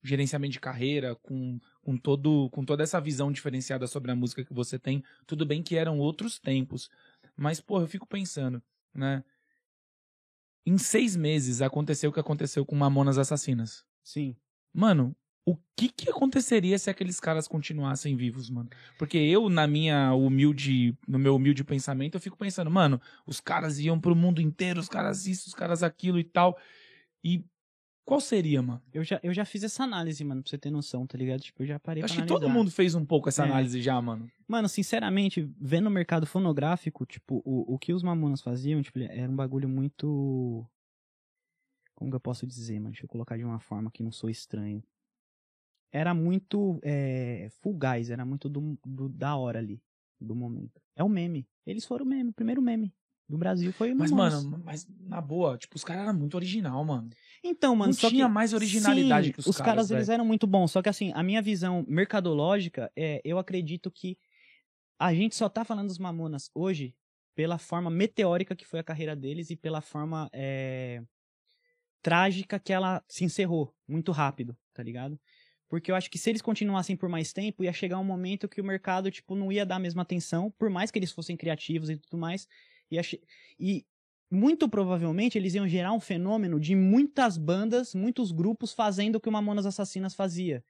Speaker 1: gerenciamento de carreira, com, com, todo, com toda essa visão diferenciada sobre a música que você tem, tudo bem que eram outros tempos. Mas, pô, eu fico pensando, né? Em seis meses aconteceu o que aconteceu com Mamonas Assassinas.
Speaker 2: Sim.
Speaker 1: Mano, o que que aconteceria se aqueles caras continuassem vivos, mano? Porque eu, na minha humilde, no meu humilde pensamento, eu fico pensando, mano, os caras iam pro mundo inteiro, os caras isso, os caras aquilo e tal. E qual seria, mano?
Speaker 2: Eu já, eu já fiz essa análise, mano, pra você ter noção, tá ligado? Tipo, eu já parei
Speaker 1: Acho
Speaker 2: pra
Speaker 1: que
Speaker 2: analisar.
Speaker 1: todo mundo fez um pouco essa
Speaker 2: É.
Speaker 1: análise já, mano.
Speaker 2: Mano, sinceramente, vendo o mercado fonográfico, tipo, o, o que os Mamonas faziam, tipo, era um bagulho muito... Como que eu posso dizer, mano? Deixa eu colocar de uma forma que não sou estranho. Era muito é, fugaz, era muito do, do- da hora ali, do momento. É o meme. Eles foram o meme, o primeiro meme do Brasil foi
Speaker 1: Mas,
Speaker 2: Mamonas.
Speaker 1: mano, mas na boa, tipo, os caras eram muito original, mano.
Speaker 2: Então, mano,
Speaker 1: não
Speaker 2: só
Speaker 1: tinha
Speaker 2: que,
Speaker 1: mais originalidade
Speaker 2: sim,
Speaker 1: que os,
Speaker 2: os caras. eles
Speaker 1: velho.
Speaker 2: eram muito bons, só que assim, a minha visão mercadológica é, eu acredito que a gente só tá falando dos Mamonas hoje pela forma meteórica que foi a carreira deles e pela forma é, trágica que ela se encerrou muito rápido, tá ligado? Porque eu acho que se eles continuassem por mais tempo, ia chegar um momento que o mercado, tipo, não ia dar a mesma atenção, por mais que eles fossem criativos e tudo mais. Ia che- E muito provavelmente eles iam gerar um fenômeno de muitas bandas, muitos grupos fazendo o que o Mamonas Assassinas fazia.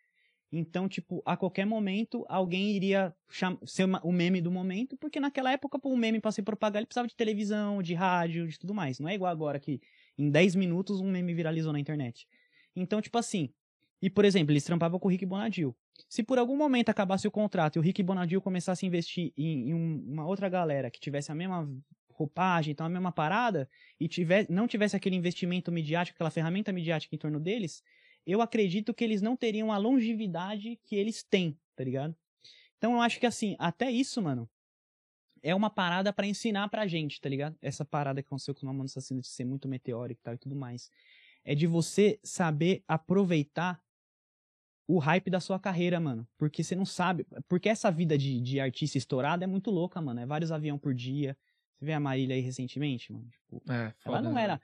Speaker 2: Então, tipo, a qualquer momento alguém iria ser uma- o meme do momento, porque naquela época, pô, o meme pra se propagar, ele precisava de televisão, de rádio, de tudo mais. Não é igual agora que em 10 minutos um meme viralizou na internet. Então, tipo assim, e por exemplo, eles trampavam com o Rick Bonadil. Se por algum momento acabasse o contrato e o Rick Bonadil começasse a investir em, em um- uma outra galera que tivesse a mesma roupagem, então a mesma parada, e tiver, não tivesse aquele investimento midiático, aquela ferramenta midiática em torno deles, eu acredito que eles não teriam a longevidade que eles têm, tá ligado? Então eu acho que assim, até isso, mano, é uma parada pra ensinar pra gente, tá ligado? Essa parada que aconteceu com o Mamãe Assassino de ser muito meteórico e tal e tudo mais. É de você saber aproveitar o hype da sua carreira, mano. Porque você não sabe. Porque essa vida de, de artista estourado é muito louca, mano. É vários aviões por dia. Você vê a Marília aí recentemente, mano? Tipo,
Speaker 1: É,
Speaker 2: ela não
Speaker 1: né?
Speaker 2: era.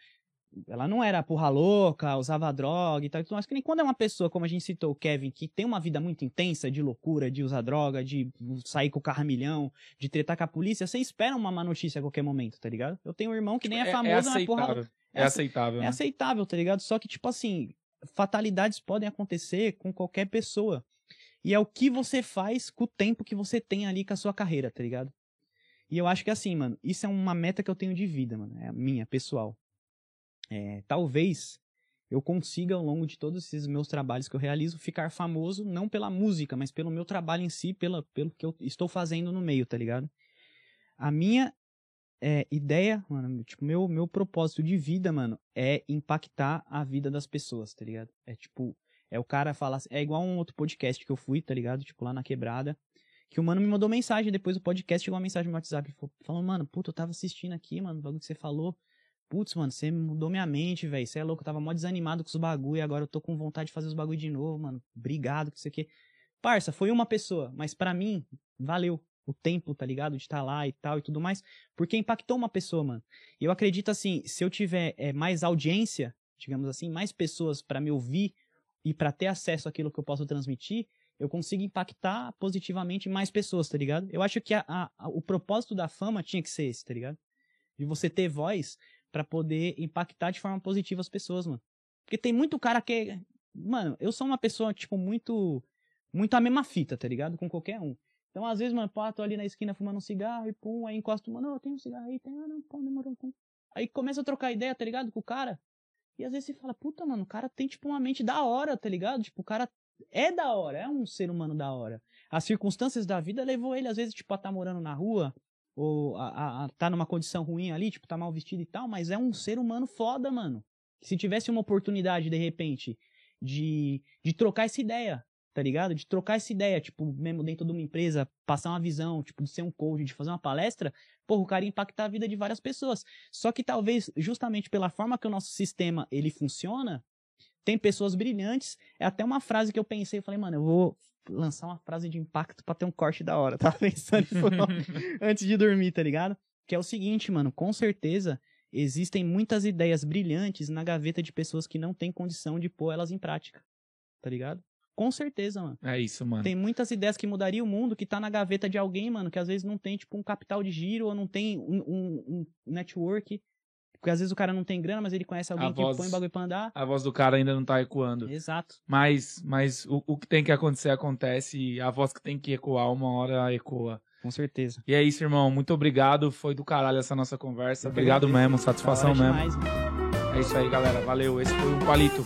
Speaker 2: Ela não era porra louca, usava droga e tal e tudo mais. Que nem quando é uma pessoa, como a gente citou, o Kevin, que tem uma vida muito intensa de loucura, de usar droga, de sair com o carro milhão, de tretar com a polícia, você espera uma má notícia a qualquer momento, tá ligado? Eu tenho um irmão que nem é, famoso, mas porra.
Speaker 1: aceitável. É,
Speaker 2: é
Speaker 1: aceitável,
Speaker 2: É
Speaker 1: né?
Speaker 2: aceitável, tá ligado? Só que, tipo assim, fatalidades podem acontecer com qualquer pessoa. E é o que você faz com o tempo que você tem ali com a sua carreira, tá ligado? E eu acho que assim, mano, isso é uma meta que eu tenho de vida, mano. É minha, pessoal. É, talvez eu consiga, ao longo de todos esses meus trabalhos que eu realizo, ficar famoso não pela música, mas pelo meu trabalho em si, pela, pelo que eu estou fazendo no meio, tá ligado? A minha é, ideia, mano, tipo, meu, meu propósito de vida, mano, é impactar a vida das pessoas, tá ligado? É tipo, é o cara falar, é igual um outro podcast que eu fui, tá ligado? Tipo, lá na quebrada, que o mano me mandou mensagem depois do podcast, chegou uma mensagem no WhatsApp, falou- mano, puta, eu tava assistindo aqui, mano, o bagulho que você falou. Putz, mano, você mudou minha mente, velho. Você é louco, eu tava mó desanimado com os bagulho e agora eu tô com vontade de fazer os bagulho de novo, mano. Obrigado, que isso aqui. Parça, foi uma pessoa, mas pra mim, valeu o tempo, tá ligado? De estar lá e tal e tudo mais, porque impactou uma pessoa, mano. E eu acredito assim, se eu tiver é, mais audiência, digamos assim, mais pessoas pra me ouvir e pra ter acesso àquilo que eu posso transmitir, eu consigo impactar positivamente mais pessoas, tá ligado? Eu acho que a- a- o propósito da fama tinha que ser esse, tá ligado? De você ter voz pra poder impactar de forma positiva as pessoas, mano. Porque tem muito cara que. Mano, eu sou uma pessoa, tipo, muito. Muito a mesma fita, tá ligado? Com qualquer um. Então, às vezes, mano, pô, tô ali na esquina fumando um cigarro e pum, aí encosto, mano, eu tenho um cigarro aí, tem, ah, não, pô, demorou, pum. Aí começa a trocar ideia, tá ligado? Com o cara. E às vezes você fala, puta, mano, o cara tem, tipo, uma mente da hora, tá ligado? Tipo, o cara é da hora, é um ser humano da hora. As circunstâncias da vida levou ele, às vezes, tipo, a tá morando na rua, ou a, a, a tá numa condição ruim ali, tipo, tá mal vestido e tal, mas é um ser humano foda, mano. Se tivesse uma oportunidade, de repente, de, de trocar essa ideia, tá ligado? De trocar essa ideia, tipo, mesmo dentro de uma empresa, passar uma visão, tipo, de ser um coach, de fazer uma palestra, porra, o cara ia impactar a vida de várias pessoas. Só que talvez, justamente pela forma que o nosso sistema, ele funciona, tem pessoas brilhantes, é até uma frase que eu pensei, eu falei, mano, eu vou lançar uma frase de impacto pra ter um corte da hora, tava pensando nisso antes de dormir, tá ligado? Que é o seguinte, mano, com certeza existem muitas ideias brilhantes na gaveta de pessoas que não têm condição de pôr elas em prática, tá ligado? Com certeza, mano.
Speaker 1: É isso, mano.
Speaker 2: Tem muitas ideias que mudariam o mundo que tá na gaveta de alguém, mano, que às vezes não tem, tipo, um capital de giro ou não tem um, um, um network. Porque às vezes o cara não tem grana, mas ele conhece alguém
Speaker 1: A
Speaker 2: que
Speaker 1: voz-
Speaker 2: põe bagulho pra andar.
Speaker 1: A voz do cara ainda não tá ecoando.
Speaker 2: Exato.
Speaker 1: Mas, mas o, o que tem que acontecer, acontece. E a voz que tem que ecoar, uma hora ecoa.
Speaker 2: Com certeza.
Speaker 1: E é isso, irmão. Muito obrigado. Foi do caralho essa nossa conversa. Obrigado mesmo. Satisfação mesmo.
Speaker 2: demais.
Speaker 1: É isso aí, galera. Valeu. Esse foi o Palito.